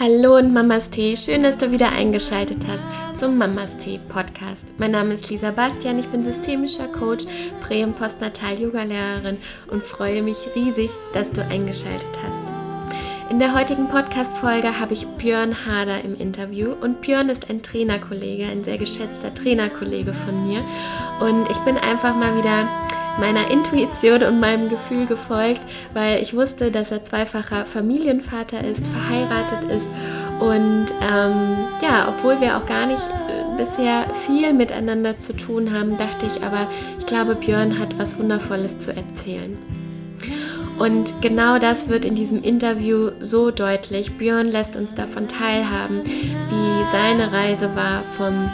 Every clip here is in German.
Hallo und Mamas Tee, schön, dass du wieder eingeschaltet hast zum Mamas Tee Podcast. Mein Name ist Lisa Bastian, ich bin systemischer Coach, Prä- und Postnatal-Yoga-Lehrerin und freue mich riesig, dass du eingeschaltet hast. In der heutigen Podcast-Folge habe ich Björn Hader im Interview und Björn ist ein Trainerkollege, ein sehr geschätzter Trainerkollege von mir und ich bin einfach mal wieder meiner Intuition und meinem Gefühl gefolgt, weil ich wusste, dass er zweifacher Familienvater ist, verheiratet ist und ähm, ja, obwohl wir auch gar nicht äh, bisher viel miteinander zu tun haben, dachte ich aber, ich glaube, Björn hat was Wundervolles zu erzählen. Und genau das wird in diesem Interview so deutlich. Björn lässt uns davon teilhaben, wie seine Reise war vom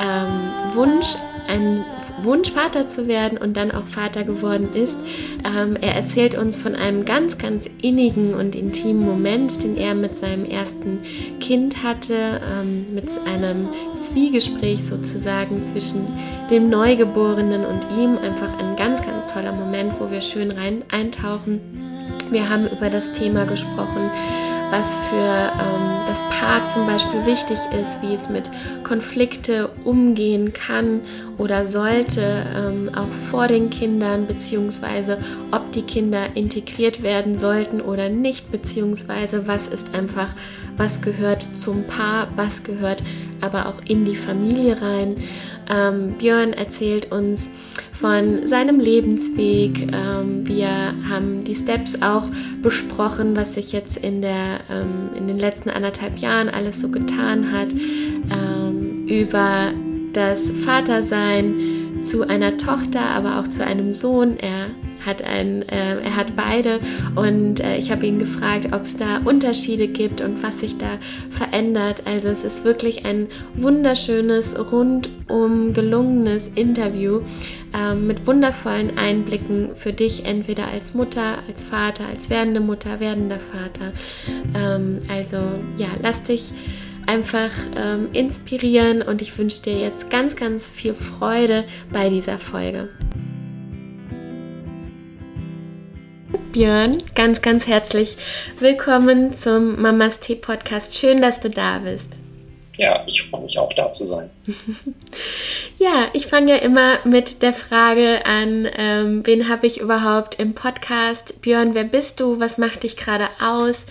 ähm, Wunsch, ein Wunsch, Vater zu werden und dann auch Vater geworden ist. Ähm, er erzählt uns von einem ganz, ganz innigen und intimen Moment, den er mit seinem ersten Kind hatte, ähm, mit einem Zwiegespräch sozusagen zwischen dem Neugeborenen und ihm. Einfach ein ganz, ganz toller Moment, wo wir schön rein eintauchen. Wir haben über das Thema gesprochen, was für ähm, das Paar zum Beispiel wichtig ist, wie es mit Konflikte umgehen kann oder sollte, ähm, auch vor den Kindern, beziehungsweise ob die Kinder integriert werden sollten oder nicht, beziehungsweise was ist einfach, was gehört zum Paar, was gehört aber auch in die Familie rein. Ähm, Björn erzählt uns von seinem Lebensweg. Ähm, wir haben die Steps auch besprochen, was sich jetzt in, der, ähm, in den letzten anderthalb Jahren alles so getan hat. Ähm, über das Vatersein zu einer Tochter, aber auch zu einem Sohn. Er hat ein, äh, er hat beide und äh, ich habe ihn gefragt, ob es da Unterschiede gibt und was sich da verändert. Also es ist wirklich ein wunderschönes, rundum gelungenes Interview äh, mit wundervollen Einblicken für dich, entweder als Mutter, als Vater, als werdende Mutter, werdender Vater. Ähm, also ja, lass dich einfach ähm, inspirieren und ich wünsche dir jetzt ganz, ganz viel Freude bei dieser Folge. Björn, ganz, ganz herzlich willkommen zum Mamas Tee Podcast. Schön, dass du da bist. Ja, ich freue mich auch da zu sein. ja, ich fange ja immer mit der Frage an, ähm, wen habe ich überhaupt im Podcast? Björn, wer bist du? Was macht dich gerade aus?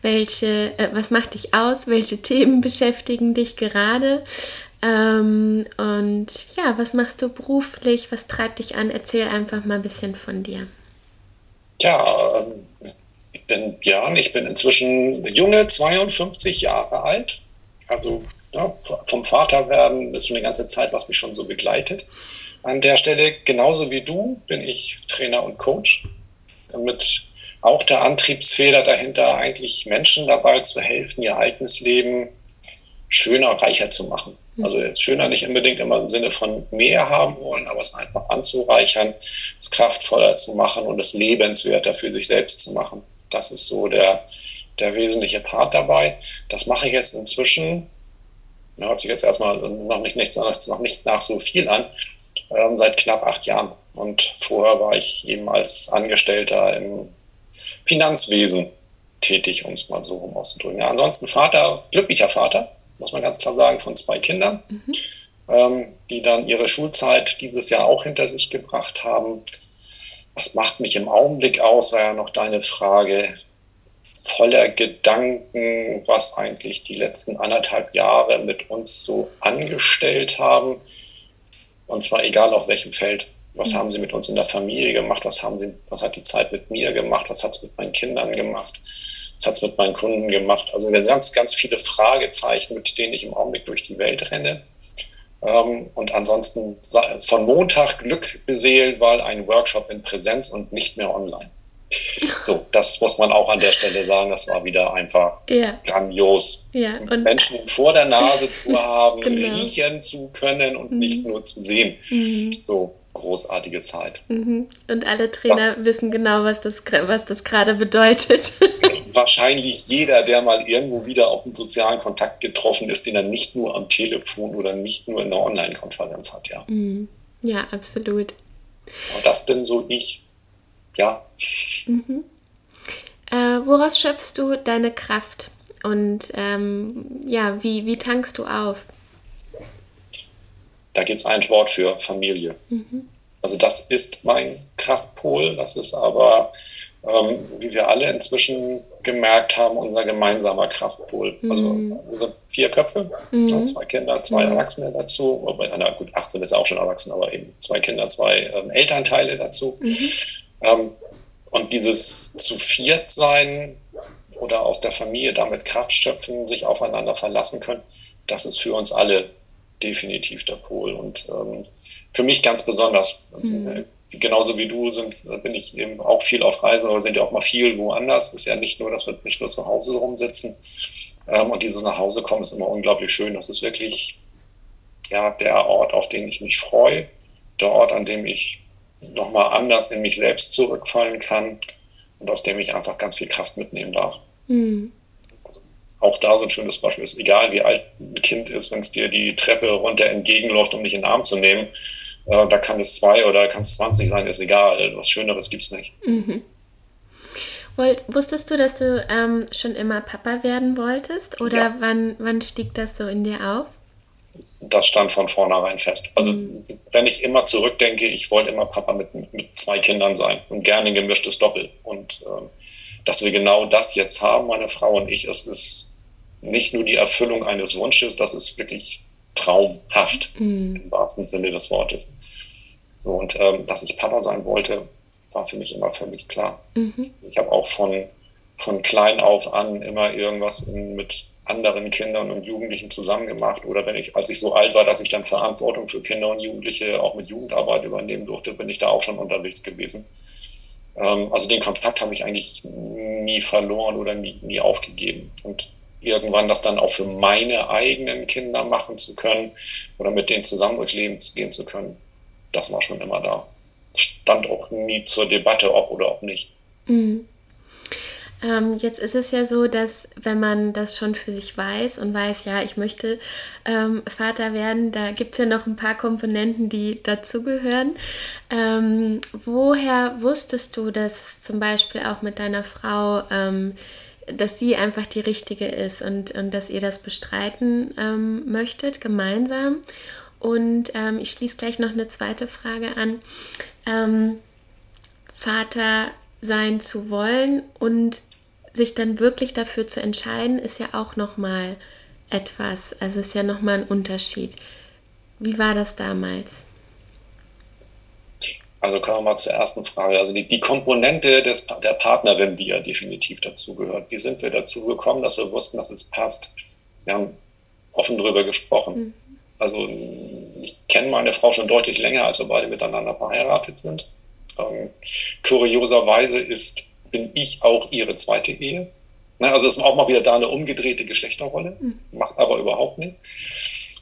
Welche, äh, was macht dich aus? Welche Themen beschäftigen dich gerade? Ähm, und ja, was machst du beruflich? Was treibt dich an? Erzähl einfach mal ein bisschen von dir. Ja, ähm, ich bin Björn, ich bin inzwischen junge 52 Jahre alt. Also ja, vom Vater werden ist schon eine ganze Zeit, was mich schon so begleitet. An der Stelle, genauso wie du, bin ich Trainer und Coach. Mit auch der Antriebsfeder dahinter, eigentlich Menschen dabei zu helfen, ihr eigenes Leben schöner, reicher zu machen. Also schöner nicht unbedingt immer im Sinne von mehr haben wollen, aber es einfach anzureichern, es kraftvoller zu machen und es lebenswerter für sich selbst zu machen. Das ist so der, der wesentliche Part dabei. Das mache ich jetzt inzwischen, hört sich jetzt erstmal noch nicht, nicht, noch nicht nach so viel an, ähm, seit knapp acht Jahren. Und vorher war ich eben als Angestellter im Finanzwesen tätig, um es mal so rum auszudrücken. Ja, ansonsten Vater, glücklicher Vater, muss man ganz klar sagen, von zwei Kindern, mhm. ähm, die dann ihre Schulzeit dieses Jahr auch hinter sich gebracht haben. Was macht mich im Augenblick aus, war ja noch deine Frage voller Gedanken, was eigentlich die letzten anderthalb Jahre mit uns so angestellt haben. Und zwar egal auf welchem Feld. Was mhm. haben sie mit uns in der Familie gemacht? Was haben sie, was hat die Zeit mit mir gemacht? Was hat es mit meinen Kindern gemacht? Was hat es mit meinen Kunden gemacht? Also ganz, ganz viele Fragezeichen, mit denen ich im Augenblick durch die Welt renne. Ähm, und ansonsten von Montag Glück beseelt, weil ein Workshop in Präsenz und nicht mehr online. So, das muss man auch an der Stelle sagen. Das war wieder einfach ja. grandios. Ja, Menschen vor der Nase zu haben, genau. riechen zu können und mhm. nicht nur zu sehen. Mhm. So, großartige Zeit. Mhm. Und alle Trainer das, wissen genau, was das, was das gerade bedeutet. wahrscheinlich jeder, der mal irgendwo wieder auf einen sozialen Kontakt getroffen ist, den er nicht nur am Telefon oder nicht nur in einer Online-Konferenz hat, ja. Mhm. Ja, absolut. Und das bin so ich, ja. Mhm. Äh, woraus schöpfst du deine Kraft? und ähm, ja, wie, wie tankst du auf? Da gibt es ein Wort für Familie. Mhm. Also das ist mein Kraftpol, das ist aber, ähm, wie wir alle inzwischen gemerkt haben, unser gemeinsamer Kraftpol. Also, mhm. Also sind vier Köpfe, mhm. zwei Kinder, zwei mhm. Erwachsene dazu. Na gut, 18 ist auch schon erwachsen, aber eben zwei Kinder, zwei ähm, Elternteile dazu. Mhm. Ähm, und dieses zu viert sein oder aus der Familie damit Kraft schöpfen, sich aufeinander verlassen können, das ist für uns alle definitiv der Pol. Und ähm, für mich ganz besonders. Also, mhm. Genauso wie du sind, bin ich eben auch viel auf Reisen, aber sind ja auch mal viel woanders. Es ist ja nicht nur, dass wir nicht nur zu Hause rumsitzen. Ähm, und dieses nach Hause kommen ist immer unglaublich schön. Das ist wirklich ja, der Ort, auf den ich mich freue. Der Ort, an dem ich nochmal anders in mich selbst zurückfallen kann und aus dem ich einfach ganz viel Kraft mitnehmen darf. Mhm auch da so ein schönes Beispiel ist, egal wie alt ein Kind ist, wenn es dir die Treppe runter entgegenläuft, um dich in den Arm zu nehmen, äh, da kann es zwei oder kann es 20 sein, ist egal. Was Schöneres gibt es nicht. Mhm. wusstest du, dass du ähm, schon immer Papa werden wolltest? Oder ja. wann, wann stieg das so in dir auf? Das stand von vornherein fest. Also, mhm. wenn ich immer zurückdenke, ich wollte immer Papa mit, mit zwei Kindern sein und gerne ein gemischtes Doppel. Und ähm, dass wir genau das jetzt haben, meine Frau und ich, es ist nicht nur die Erfüllung eines Wunsches, das ist wirklich traumhaft mhm. im wahrsten Sinne des Wortes. So, und ähm, dass ich Papa sein wollte, war für mich immer völlig klar. Mhm. Ich habe auch von, von klein auf an immer irgendwas in, mit anderen Kindern und Jugendlichen zusammen gemacht. Oder wenn ich, als ich so alt war, dass ich dann Verantwortung für Kinder und Jugendliche auch mit Jugendarbeit übernehmen durfte, bin ich da auch schon unterwegs gewesen. Ähm, also den Kontakt habe ich eigentlich nie verloren oder nie, nie aufgegeben. Und irgendwann das dann auch für meine eigenen Kinder machen zu können oder mit denen zusammen durchs Leben gehen zu können, das war schon immer da. Stand auch nie zur Debatte, ob oder ob nicht. Mhm. Ähm, jetzt ist es ja so, dass wenn man das schon für sich weiß und weiß, ja, ich möchte ähm, Vater werden, da gibt es ja noch ein paar Komponenten, die dazugehören. Ähm, woher wusstest du, dass zum Beispiel auch mit deiner Frau ähm, dass sie einfach die richtige ist und, und dass ihr das bestreiten ähm, möchtet, gemeinsam. Und ähm, ich schließe gleich noch eine zweite Frage an. Ähm, Vater sein zu wollen und sich dann wirklich dafür zu entscheiden, ist ja auch nochmal etwas, also ist ja nochmal ein Unterschied. Wie war das damals? Also kommen wir mal zur ersten Frage. Also die, die Komponente des, der Partnerin, die ja definitiv dazugehört. Wie sind wir dazu gekommen, dass wir wussten, dass es passt? Wir haben offen darüber gesprochen. Mhm. Also ich kenne meine Frau schon deutlich länger, als wir beide miteinander verheiratet sind. Ähm, kurioserweise ist, bin ich auch ihre zweite Ehe. Ne, also es ist auch mal wieder da eine umgedrehte Geschlechterrolle, mhm. macht aber überhaupt nicht.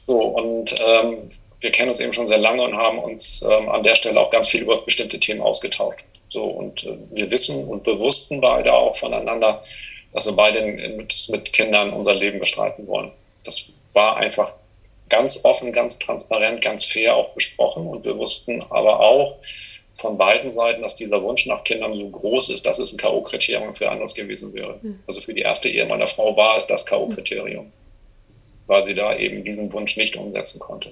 So, und ähm, wir kennen uns eben schon sehr lange und haben uns ähm, an der Stelle auch ganz viel über bestimmte Themen ausgetauscht. So, und äh, wir wissen und wir wussten beide auch voneinander, dass wir beide mit, mit Kindern unser Leben bestreiten wollen. Das war einfach ganz offen, ganz transparent, ganz fair auch besprochen. Und wir wussten aber auch von beiden Seiten, dass dieser Wunsch nach Kindern so groß ist, dass es ein K.O.-Kriterium für anders gewesen wäre. Mhm. Also für die erste Ehe meiner Frau war es das K.O.-Kriterium, weil sie da eben diesen Wunsch nicht umsetzen konnte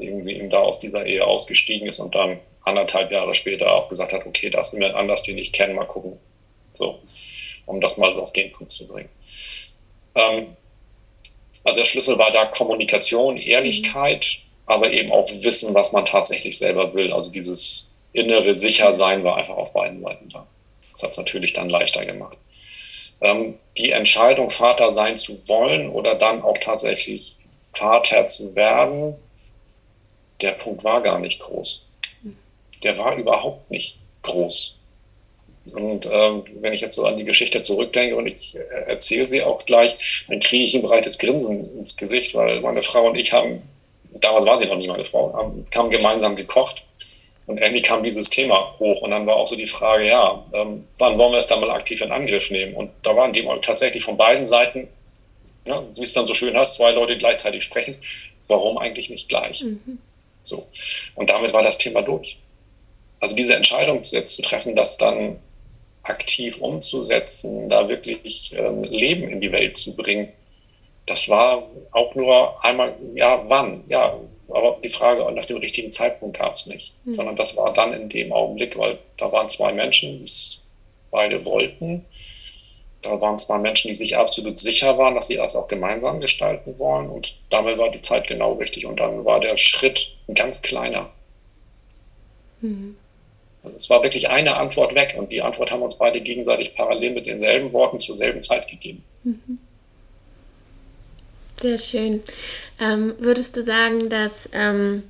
irgendwie ihm da aus dieser Ehe ausgestiegen ist und dann anderthalb Jahre später auch gesagt hat, okay, das ist mir Anlass, den ich kenne, mal gucken. So, um das mal auf den Punkt zu bringen. Ähm, also der Schlüssel war da Kommunikation, Ehrlichkeit, aber eben auch Wissen, was man tatsächlich selber will. Also dieses innere Sichersein war einfach auf beiden Seiten da. Das hat es natürlich dann leichter gemacht. Ähm, die Entscheidung, Vater sein zu wollen oder dann auch tatsächlich Vater zu werden, der Punkt war gar nicht groß. Der war überhaupt nicht groß. Und ähm, wenn ich jetzt so an die Geschichte zurückdenke und ich äh, erzähle sie auch gleich, dann kriege ich ein breites Grinsen ins Gesicht, weil meine Frau und ich haben, damals war sie noch nicht meine Frau, haben, haben gemeinsam gekocht. Und irgendwie kam dieses Thema hoch. Und dann war auch so die Frage, ja, ähm, wann wollen wir es dann mal aktiv in Angriff nehmen? Und da waren die tatsächlich von beiden Seiten, ja, wie es dann so schön hast, zwei Leute gleichzeitig sprechen. Warum eigentlich nicht gleich? Mhm. So. Und damit war das Thema durch. Also diese Entscheidung jetzt zu treffen, dass dann aktiv umzusetzen, da wirklich ähm, Leben in die Welt zu bringen, das war auch nur einmal, ja, wann? Ja, aber die Frage nach dem richtigen Zeitpunkt gab es nicht, mhm. sondern das war dann in dem Augenblick, weil da waren zwei Menschen, die es beide wollten. Da waren zwei Menschen, die sich absolut sicher waren, dass sie das auch gemeinsam gestalten wollen. Und damit war die Zeit genau richtig. Und dann war der Schritt ein ganz kleiner. Mhm. Es war wirklich eine Antwort weg. Und die Antwort haben uns beide gegenseitig parallel mit denselben Worten zur selben Zeit gegeben. Mhm. Sehr schön. Ähm, würdest du sagen, dass, ähm,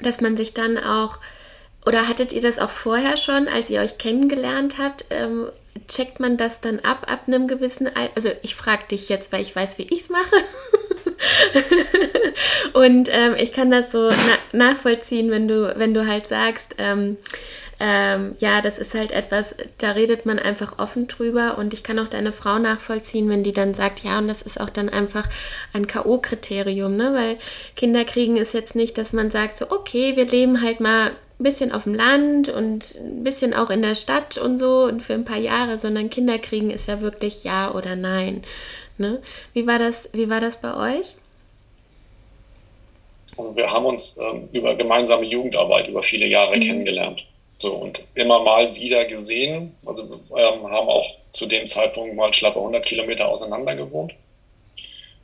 dass man sich dann auch, oder hattet ihr das auch vorher schon, als ihr euch kennengelernt habt? Ähm, checkt man das dann ab, ab einem gewissen Alter? Also ich frage dich jetzt, weil ich weiß, wie ich es mache. Und ähm, ich kann das so na nachvollziehen, wenn du, wenn du halt sagst, ähm, ähm, ja, das ist halt etwas, da redet man einfach offen drüber und ich kann auch deine Frau nachvollziehen, wenn die dann sagt, ja, und das ist auch dann einfach ein K.O.-Kriterium, ne? Weil Kinderkriegen ist jetzt nicht, dass man sagt, so, okay, wir leben halt mal ein bisschen auf dem Land und ein bisschen auch in der Stadt und so und für ein paar Jahre, sondern Kinderkriegen ist ja wirklich ja oder nein. Ne? Wie, war das, wie war das bei euch? wir haben uns ähm, über gemeinsame Jugendarbeit über viele Jahre mhm. kennengelernt. So, und immer mal wieder gesehen. Also wir ähm, haben auch zu dem Zeitpunkt mal schlappe 100 Kilometer auseinander gewohnt,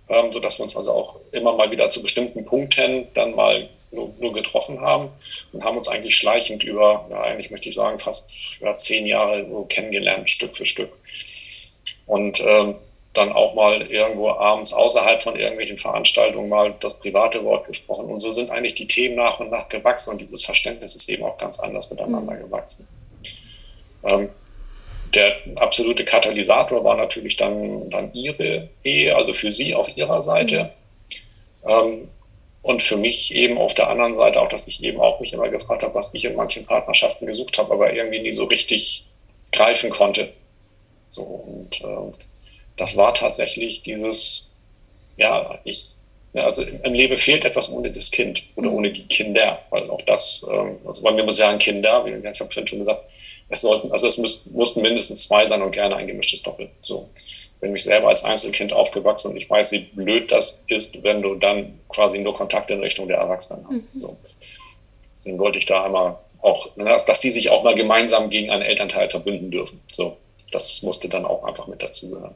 ähm, sodass wir uns also auch immer mal wieder zu bestimmten Punkten dann mal nur, nur getroffen haben und haben uns eigentlich schleichend über, ja, eigentlich möchte ich sagen, fast ja, zehn Jahre so kennengelernt, Stück für Stück. Und ähm, dann auch mal irgendwo abends außerhalb von irgendwelchen Veranstaltungen mal das private Wort gesprochen. Und so sind eigentlich die Themen nach und nach gewachsen und dieses Verständnis ist eben auch ganz anders miteinander mhm. gewachsen. Ähm, der absolute Katalysator war natürlich dann, dann ihre Ehe, also für sie auf ihrer Seite. Mhm. Ähm, und für mich eben auf der anderen Seite auch, dass ich eben auch mich immer gefragt habe, was ich in manchen Partnerschaften gesucht habe, aber irgendwie nie so richtig greifen konnte. So, und äh, das war tatsächlich dieses, ja, ich, ja, also im Leben fehlt etwas ohne das Kind oder ohne die Kinder, weil auch das, ähm, also bei mir muss sagen Kinder, wie ich habe vorhin schon gesagt, es sollten, also es müß, mussten mindestens zwei sein und gerne ein gemischtes Doppel. So. Bin mich selber als Einzelkind aufgewachsen und ich weiß, wie blöd das ist, wenn du dann quasi nur Kontakt in Richtung der Erwachsenen hast. Mhm. So. Deswegen wollte ich da einmal auch, dass die sich auch mal gemeinsam gegen einen Elternteil verbünden dürfen. So das musste dann auch einfach mit dazugehören.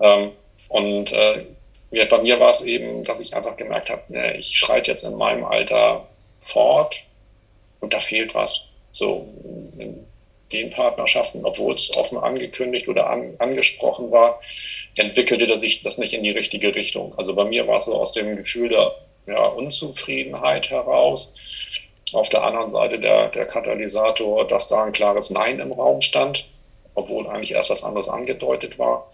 Ähm, und äh, bei mir war es eben, dass ich einfach gemerkt habe, ne, ich schreite jetzt in meinem Alter fort und da fehlt was. So in den Partnerschaften, obwohl es offen angekündigt oder an, angesprochen war, entwickelte sich das nicht in die richtige Richtung. Also bei mir war es so aus dem Gefühl der ja, Unzufriedenheit heraus. Auf der anderen Seite der, der Katalysator, dass da ein klares Nein im Raum stand obwohl eigentlich erst was anderes angedeutet war.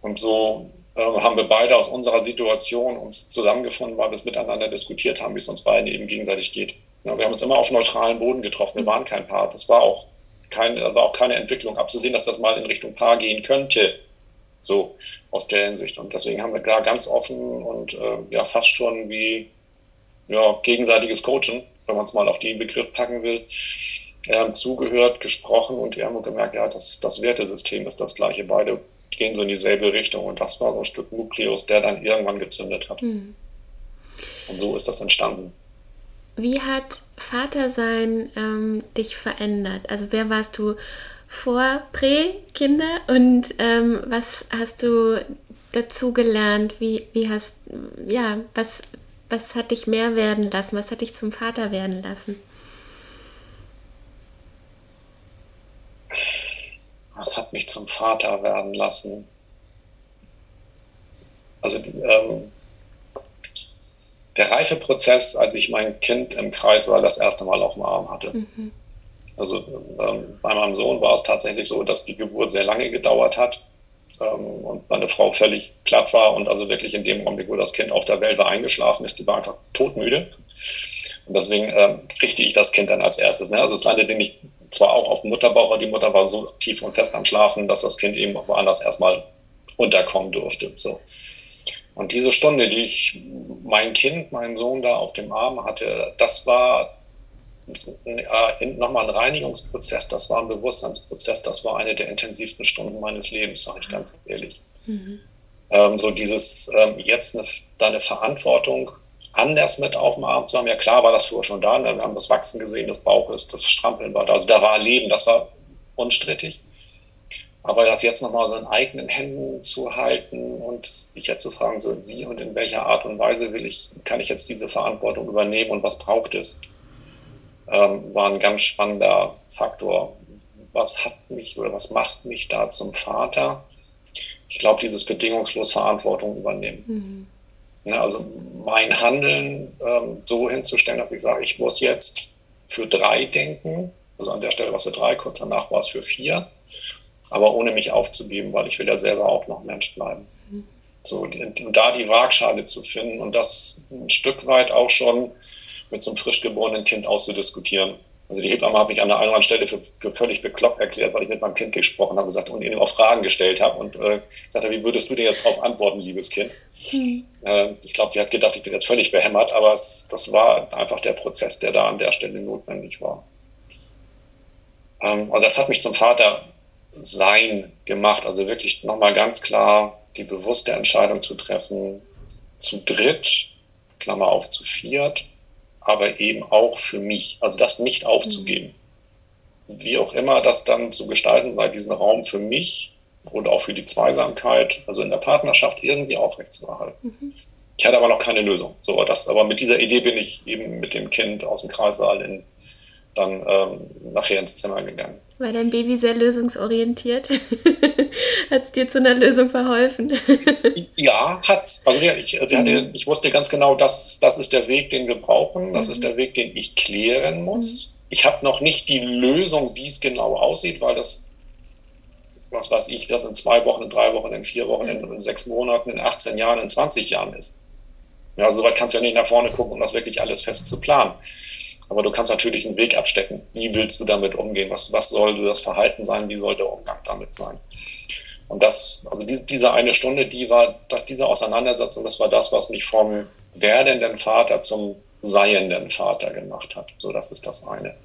Und so äh, haben wir beide aus unserer Situation uns zusammengefunden, weil wir es miteinander diskutiert haben, wie es uns beiden eben gegenseitig geht. Ja, wir haben uns immer auf neutralen Boden getroffen. Wir waren kein Paar. Das war auch, kein, war auch keine Entwicklung abzusehen, dass das mal in Richtung Paar gehen könnte. So aus der Hinsicht. Und deswegen haben wir da ganz offen und äh, ja fast schon wie ja, gegenseitiges Coaching, wenn man es mal auf den Begriff packen will, ähm, zugehört, gesprochen und die haben gemerkt, ja, das, das Wertesystem ist das gleiche. Beide gehen so in dieselbe Richtung und das war so ein Stück Nukleus, der dann irgendwann gezündet hat. Mhm. Und so ist das entstanden. Wie hat Vatersein ähm, dich verändert? Also wer warst du vor Prä-Kinder und ähm, was hast du dazu gelernt? Wie, wie hast, ja, was, was hat dich mehr werden lassen? Was hat dich zum Vater werden lassen? was hat mich zum Vater werden lassen? Also ähm, der Reifeprozess, als ich mein Kind im Kreissaal das erste Mal auf dem Arm hatte. Mhm. Also ähm, bei meinem Sohn war es tatsächlich so, dass die Geburt sehr lange gedauert hat ähm, und meine Frau völlig platt war und also wirklich in dem Augenblick, wo das Kind auf der Welt war, eingeschlafen ist, die war einfach todmüde. Und deswegen ähm, kriegte ich das Kind dann als erstes. Ne? Also es landete nicht zwar auch auf dem Mutterbauch, aber die Mutter war so tief und fest am Schlafen, dass das Kind eben woanders erstmal unterkommen durfte. So. Und diese Stunde, die ich mein Kind, meinen Sohn da auf dem Arm hatte, das war äh, nochmal ein Reinigungsprozess, das war ein Bewusstseinsprozess, das war eine der intensivsten Stunden meines Lebens, sage ich ganz ehrlich. Mhm. Ähm, so dieses ähm, jetzt eine, deine Verantwortung anders mit auf dem Arm zu haben. Ja klar war das vorher schon da, ne? wir haben das Wachsen gesehen des Bauches, das Strampeln war da, also da war Leben, das war unstrittig. Aber das jetzt nochmal so in eigenen Händen zu halten und sich jetzt zu fragen, so wie und in welcher Art und Weise will ich, kann ich jetzt diese Verantwortung übernehmen und was braucht es, ähm, war ein ganz spannender Faktor. Was hat mich oder was macht mich da zum Vater? Ich glaube, dieses bedingungslos Verantwortung übernehmen. Mhm. Ja, also mein Handeln ähm, so hinzustellen, dass ich sage, ich muss jetzt für drei denken, also an der Stelle war es für drei, kurz danach war es für vier aber ohne mich aufzugeben, weil ich will ja selber auch noch Mensch bleiben. Mhm. So, und da die Waagschale zu finden und das ein Stück weit auch schon mit so einem frisch geborenen Kind auszudiskutieren. Also die Hebamme hat mich an der einen oder anderen Stelle für, für völlig bekloppt erklärt, weil ich mit meinem Kind gesprochen habe gesagt, und ihm auch Fragen gestellt habe und äh, gesagt habe, wie würdest du dir jetzt darauf antworten, liebes Kind? Mhm. Äh, ich glaube, die hat gedacht, ich bin jetzt völlig behämmert, aber es, das war einfach der Prozess, der da an der Stelle notwendig war. Ähm, und das hat mich zum Vater sein gemacht. Also wirklich nochmal ganz klar die bewusste Entscheidung zu treffen, zu dritt, Klammer auf zu viert, aber eben auch für mich, also das nicht aufzugeben. Mhm. Wie auch immer das dann zu gestalten sei, diesen Raum für mich und auch für die Zweisamkeit, also in der Partnerschaft irgendwie aufrechtzuerhalten. Mhm. Ich hatte aber noch keine Lösung. So, das, aber mit dieser Idee bin ich eben mit dem Kind aus dem Kreissaal in, dann ähm, nachher ins Zimmer gegangen. War dein Baby sehr lösungsorientiert? hat es dir zu einer Lösung verholfen? ja, hat Also, ja, ich, also mhm. ich wusste ganz genau, dass das ist der Weg, den wir brauchen. Das mhm. ist der Weg, den ich klären muss. Mhm. Ich habe noch nicht die Lösung, wie es genau aussieht, weil das, was weiß ich, das in zwei Wochen, in drei Wochen, in vier Wochen, in, in sechs Monaten, in 18 Jahren, in 20 Jahren ist. Ja, soweit kannst du ja nicht nach vorne gucken, um das wirklich alles fest zu planen. Aber du kannst natürlich einen Weg abstecken. Wie willst du damit umgehen? Was, was soll das Verhalten sein? Wie soll der Umgang damit sein? Und das, also diese, diese eine Stunde, die war, dass diese Auseinandersetzung, das war das, was mich vom werdenden Vater zum seienden Vater gemacht hat. So, das ist das eine.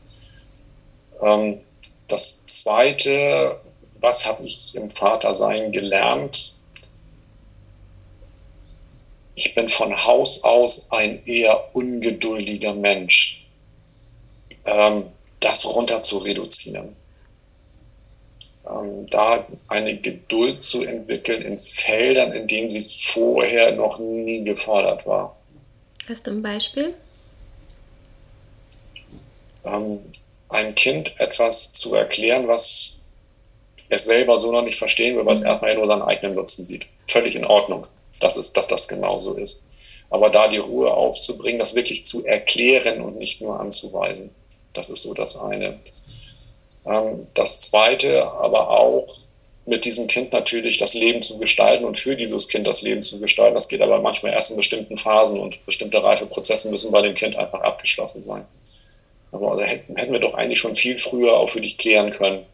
Ähm, das zweite, was habe ich im Vatersein gelernt? Ich bin von Haus aus ein eher ungeduldiger Mensch ähm, das runter zu reduzieren. Ähm, da eine Geduld zu entwickeln in Feldern, in denen sie vorher noch nie gefordert war. Hast du ein Beispiel? Ähm, einem Kind etwas zu erklären, was es selber so noch nicht verstehen will, weil es mhm. erstmal nur seinen eigenen Nutzen sieht. Völlig in Ordnung, dass, es, dass das genauso ist. Aber da die Ruhe aufzubringen, das wirklich zu erklären und nicht nur anzuweisen. Das ist so das eine. Ähm, das zweite aber auch mit diesem Kind natürlich das Leben zu gestalten und für dieses Kind das Leben zu gestalten. Das geht aber manchmal erst in bestimmten Phasen und bestimmte Reifeprozesse müssen bei dem Kind einfach abgeschlossen sein. Aber also hätten, hätten wir doch eigentlich schon viel früher auch für dich klären können.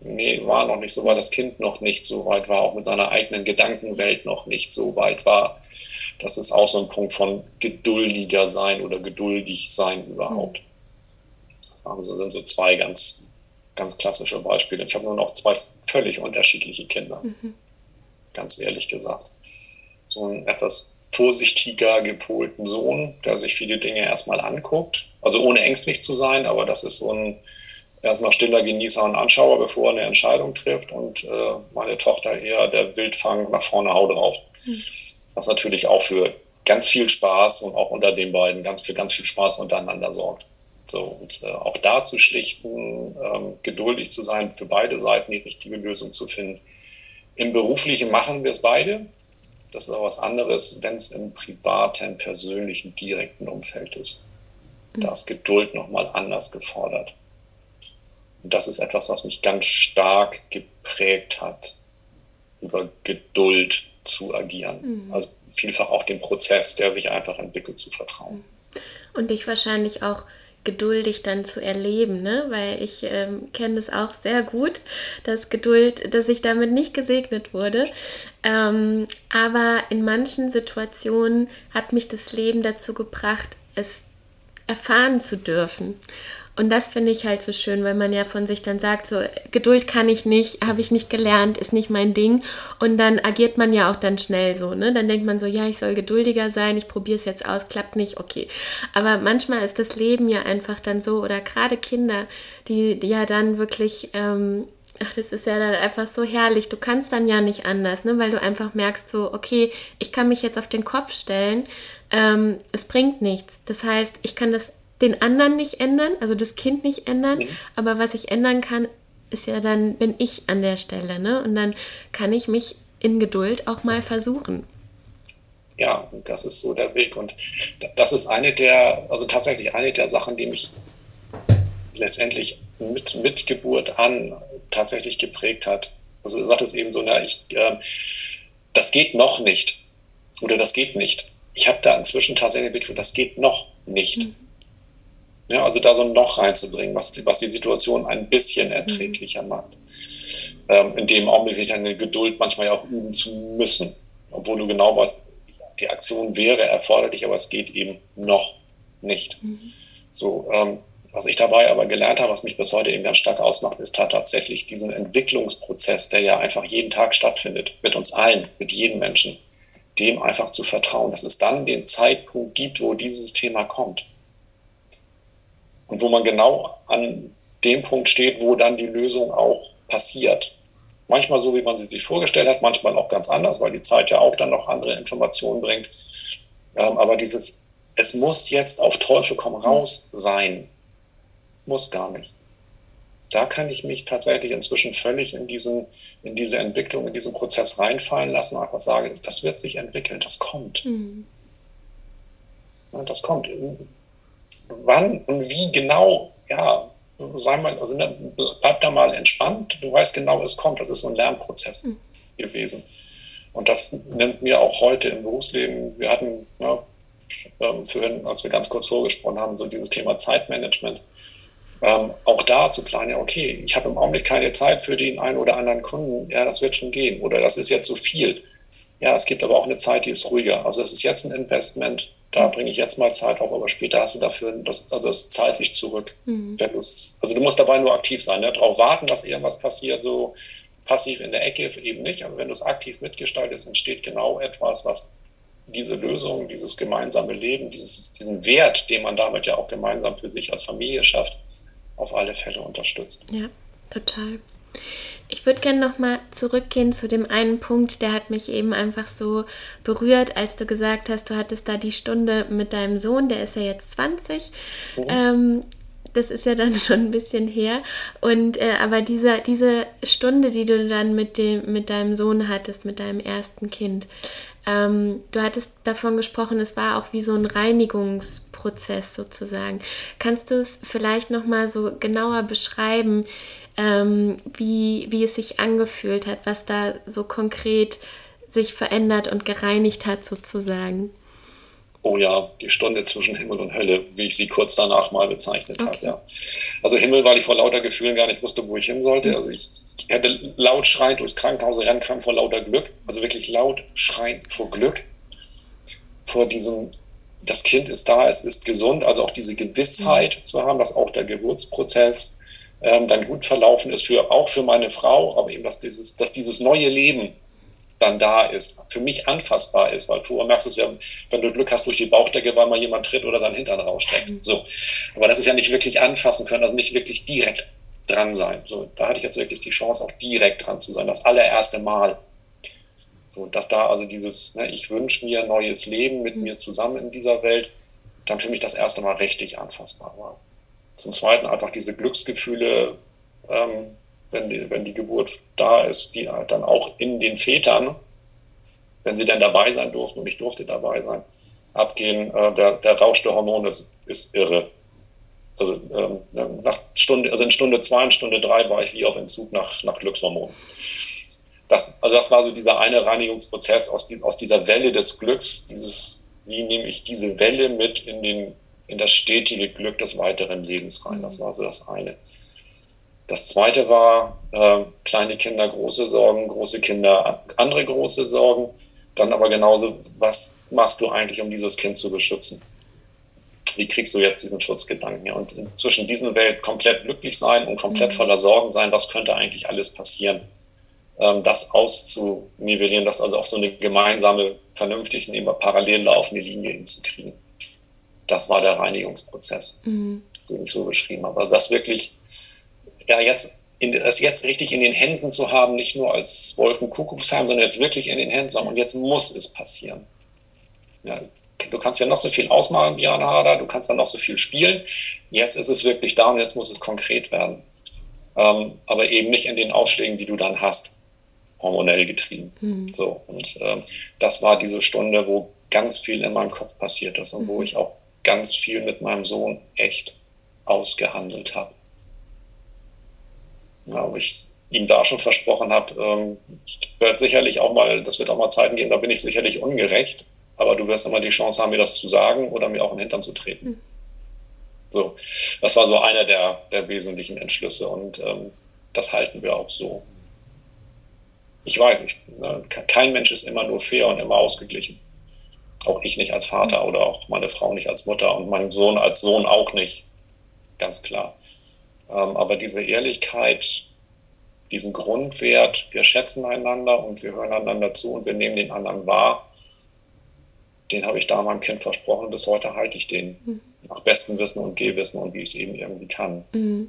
Nee, war noch nicht so weit, das Kind noch nicht so weit war, auch mit seiner eigenen Gedankenwelt noch nicht so weit war. Das ist auch so ein Punkt von geduldiger sein oder geduldig sein überhaupt. Also sind so zwei ganz, ganz klassische Beispiele. Ich habe nur noch zwei völlig unterschiedliche Kinder, mhm. ganz ehrlich gesagt. So einen etwas vorsichtiger gepolten Sohn, der sich viele Dinge erstmal anguckt, also ohne ängstlich zu sein, aber das ist so ein erstmal stiller Genießer und Anschauer, bevor er eine Entscheidung trifft und äh, meine Tochter eher der Wildfang nach vorne hau drauf. Mhm. Was natürlich auch für ganz viel Spaß und auch unter den beiden ganz, für ganz viel Spaß untereinander sorgt. So, und äh, auch da zu schlichten, ähm, geduldig zu sein, für beide Seiten die richtige Lösung zu finden. Im Beruflichen machen wir es beide. Das ist aber was anderes, wenn es im privaten, persönlichen, direkten Umfeld ist. Mhm. Da ist Geduld nochmal anders gefordert. Und das ist etwas, was mich ganz stark geprägt hat, über Geduld zu agieren. Mhm. Also vielfach auch dem Prozess, der sich einfach entwickelt, zu vertrauen. Und dich wahrscheinlich auch geduldig dann zu erleben, ne? weil ich ähm, kenne das auch sehr gut, dass Geduld, dass ich damit nicht gesegnet wurde. Ähm, aber in manchen Situationen hat mich das Leben dazu gebracht, es erfahren zu dürfen. Und das finde ich halt so schön, weil man ja von sich dann sagt, so Geduld kann ich nicht, habe ich nicht gelernt, ist nicht mein Ding. Und dann agiert man ja auch dann schnell so, ne? Dann denkt man so, ja, ich soll geduldiger sein, ich probiere es jetzt aus, klappt nicht, okay. Aber manchmal ist das Leben ja einfach dann so, oder gerade Kinder, die, die ja dann wirklich ähm, Ach, das ist ja dann einfach so herrlich. Du kannst dann ja nicht anders, ne? weil du einfach merkst, so, okay, ich kann mich jetzt auf den Kopf stellen, ähm, es bringt nichts. Das heißt, ich kann das den anderen nicht ändern, also das Kind nicht ändern, mhm. aber was ich ändern kann, ist ja dann, bin ich an der Stelle, ne? Und dann kann ich mich in Geduld auch mal versuchen. Ja, das ist so der Weg. Und das ist eine der, also tatsächlich eine der Sachen, die mich letztendlich mit, mit Geburt an tatsächlich geprägt hat. Also du sagtest eben so, na, ich, äh, das geht noch nicht. Oder das geht nicht. Ich habe da inzwischen tatsächlich begriffen, das geht noch nicht. Mhm. Ja, also da so ein Noch reinzubringen, was, was die Situation ein bisschen erträglicher mhm. macht. Ähm, in dem Augenblick sich eine Geduld manchmal ja auch üben zu müssen. Obwohl du genau weißt, die Aktion wäre erforderlich, aber es geht eben noch nicht. Mhm. So, ähm, was ich dabei aber gelernt habe, was mich bis heute eben ganz stark ausmacht, ist tatsächlich diesen Entwicklungsprozess, der ja einfach jeden Tag stattfindet, mit uns allen, mit jedem Menschen, dem einfach zu vertrauen, dass es dann den Zeitpunkt gibt, wo dieses Thema kommt. Und wo man genau an dem Punkt steht, wo dann die Lösung auch passiert. Manchmal so, wie man sie sich vorgestellt hat, manchmal auch ganz anders, weil die Zeit ja auch dann noch andere Informationen bringt. Ähm, aber dieses, es muss jetzt auf Teufel komm raus sein, muss gar nicht. Da kann ich mich tatsächlich inzwischen völlig in, diesen, in diese Entwicklung, in diesen Prozess reinfallen lassen und einfach sagen, das wird sich entwickeln, das kommt. Mhm. Das kommt. Wann und wie genau, ja, sei mal, also ne, bleib da mal entspannt. Du weißt genau, es kommt. Das ist so ein Lernprozess mhm. gewesen. Und das nimmt mir auch heute im Berufsleben, wir hatten ja, ähm, vorhin, als wir ganz kurz vorgesprochen haben, so dieses Thema Zeitmanagement ähm, auch da zu planen, ja, okay, ich habe im Augenblick keine Zeit für den einen oder anderen Kunden, ja, das wird schon gehen. Oder das ist jetzt zu so viel. Ja, es gibt aber auch eine Zeit, die ist ruhiger. Also es ist jetzt ein Investment, da bringe ich jetzt mal Zeit auf, aber später hast du dafür, das, also es zahlt sich zurück. Mhm. also du musst dabei nur aktiv sein, ne? darauf warten, dass irgendwas passiert, so passiv in der Ecke eben nicht, aber wenn du es aktiv mitgestaltest, entsteht genau etwas, was diese Lösung, dieses gemeinsame Leben, dieses, diesen Wert, den man damit ja auch gemeinsam für sich als Familie schafft, auf alle Fälle unterstützt. Ja, total. Ich würde gerne nochmal zurückgehen zu dem einen Punkt, der hat mich eben einfach so berührt, als du gesagt hast, du hattest da die Stunde mit deinem Sohn, der ist ja jetzt 20. Mhm. Ähm, das ist ja dann schon ein bisschen her. Und äh, aber diese, diese Stunde, die du dann mit, dem, mit deinem Sohn hattest, mit deinem ersten Kind, ähm, du hattest davon gesprochen, es war auch wie so ein Reinigungsprozess sozusagen. Kannst du es vielleicht nochmal so genauer beschreiben, ähm, wie, wie es sich angefühlt hat, was da so konkret sich verändert und gereinigt hat sozusagen? oh ja, die Stunde zwischen Himmel und Hölle, wie ich sie kurz danach mal bezeichnet okay. habe. Ja. Also Himmel, weil ich vor lauter Gefühlen gar nicht wusste, wo ich hin sollte. Also ich, hätte laut schreiend durchs Krankenhaus rennen können vor lauter Glück. Also wirklich laut schreien vor Glück. Vor diesem, das Kind ist da, es ist gesund. Also auch diese Gewissheit mhm. zu haben, dass auch der Geburtsprozess ähm, dann gut verlaufen ist, für, auch für meine Frau, aber eben, dass dieses, dass dieses neue Leben dann da ist, für mich anfassbar ist, weil vorher merkst du es ja, wenn du Glück hast durch die Bauchdecke, weil mal jemand tritt oder seinen Hintern rausstreckt. Mhm. So. Aber das ist ja nicht wirklich anfassen können, also nicht wirklich direkt dran sein. So, da hatte ich jetzt wirklich die Chance, auch direkt dran zu sein, das allererste Mal. So, dass da also dieses, ne, ich wünsche mir ein neues Leben mit mhm. mir zusammen in dieser Welt, dann für mich das erste Mal richtig anfassbar war. Zum Zweiten einfach diese Glücksgefühle, ähm, wenn die, wenn die Geburt da ist, die halt dann auch in den Vätern, wenn sie denn dabei sein durften und ich durfte dabei sein, abgehen. Äh, der, der Rausch der Hormone ist, ist irre. Also, ähm, nach Stunde, also in Stunde zwei und Stunde drei war ich wie auf Entzug nach, nach Glückshormonen. Das, also das war so dieser eine Reinigungsprozess aus, die, aus dieser Welle des Glücks, dieses, wie nehme ich diese Welle mit in, den, in das stetige Glück des weiteren Lebens rein. Das war so das eine. Das zweite war äh, kleine Kinder, große Sorgen, große Kinder, andere große Sorgen. Dann aber genauso, was machst du eigentlich, um dieses Kind zu beschützen? wie kriegst du jetzt diesen Schutzgedanken her? Und zwischen diesen Welt komplett glücklich sein und komplett mhm. voller Sorgen sein, was könnte eigentlich alles passieren? Ähm, das auszunivellieren, das also auf so eine gemeinsame, vernünftig neben parallel laufende Linie hinzukriegen. Das war der Reinigungsprozess, mhm. den ich so beschrieben habe. Also das wirklich, ja, jetzt, in, das jetzt richtig in den Händen zu haben, nicht nur als Wolkenkuckucksheim, sondern jetzt wirklich in den Händen zu haben. Und jetzt muss es passieren. Ja, du kannst ja noch so viel ausmalen, Björn Harder, du kannst ja noch so viel spielen. Jetzt ist es wirklich da und jetzt muss es konkret werden. Ähm, aber eben nicht in den Ausschlägen, die du dann hast, hormonell getrieben. Mhm. So, und ähm, das war diese Stunde, wo ganz viel in meinem Kopf passiert ist und mhm. wo ich auch ganz viel mit meinem Sohn echt ausgehandelt habe. Ja, wo ich ihm da schon versprochen habe, ähm, wird sicherlich auch mal, das wird auch mal Zeiten geben, da bin ich sicherlich ungerecht, aber du wirst immer die Chance haben, mir das zu sagen oder mir auch in den Hintern zu treten. Mhm. So, das war so einer der, der wesentlichen Entschlüsse und ähm, das halten wir auch so. Ich weiß, ich, ne, kein Mensch ist immer nur fair und immer ausgeglichen. Auch ich nicht als Vater oder auch meine Frau nicht als Mutter und mein Sohn als Sohn auch nicht. Ganz klar. Ähm, aber diese Ehrlichkeit, diesen Grundwert, wir schätzen einander und wir hören einander zu und wir nehmen den anderen wahr, den habe ich da meinem Kind versprochen. Bis heute halte ich den mhm. nach bestem Wissen und Gehwissen und wie ich es eben irgendwie kann. Mhm.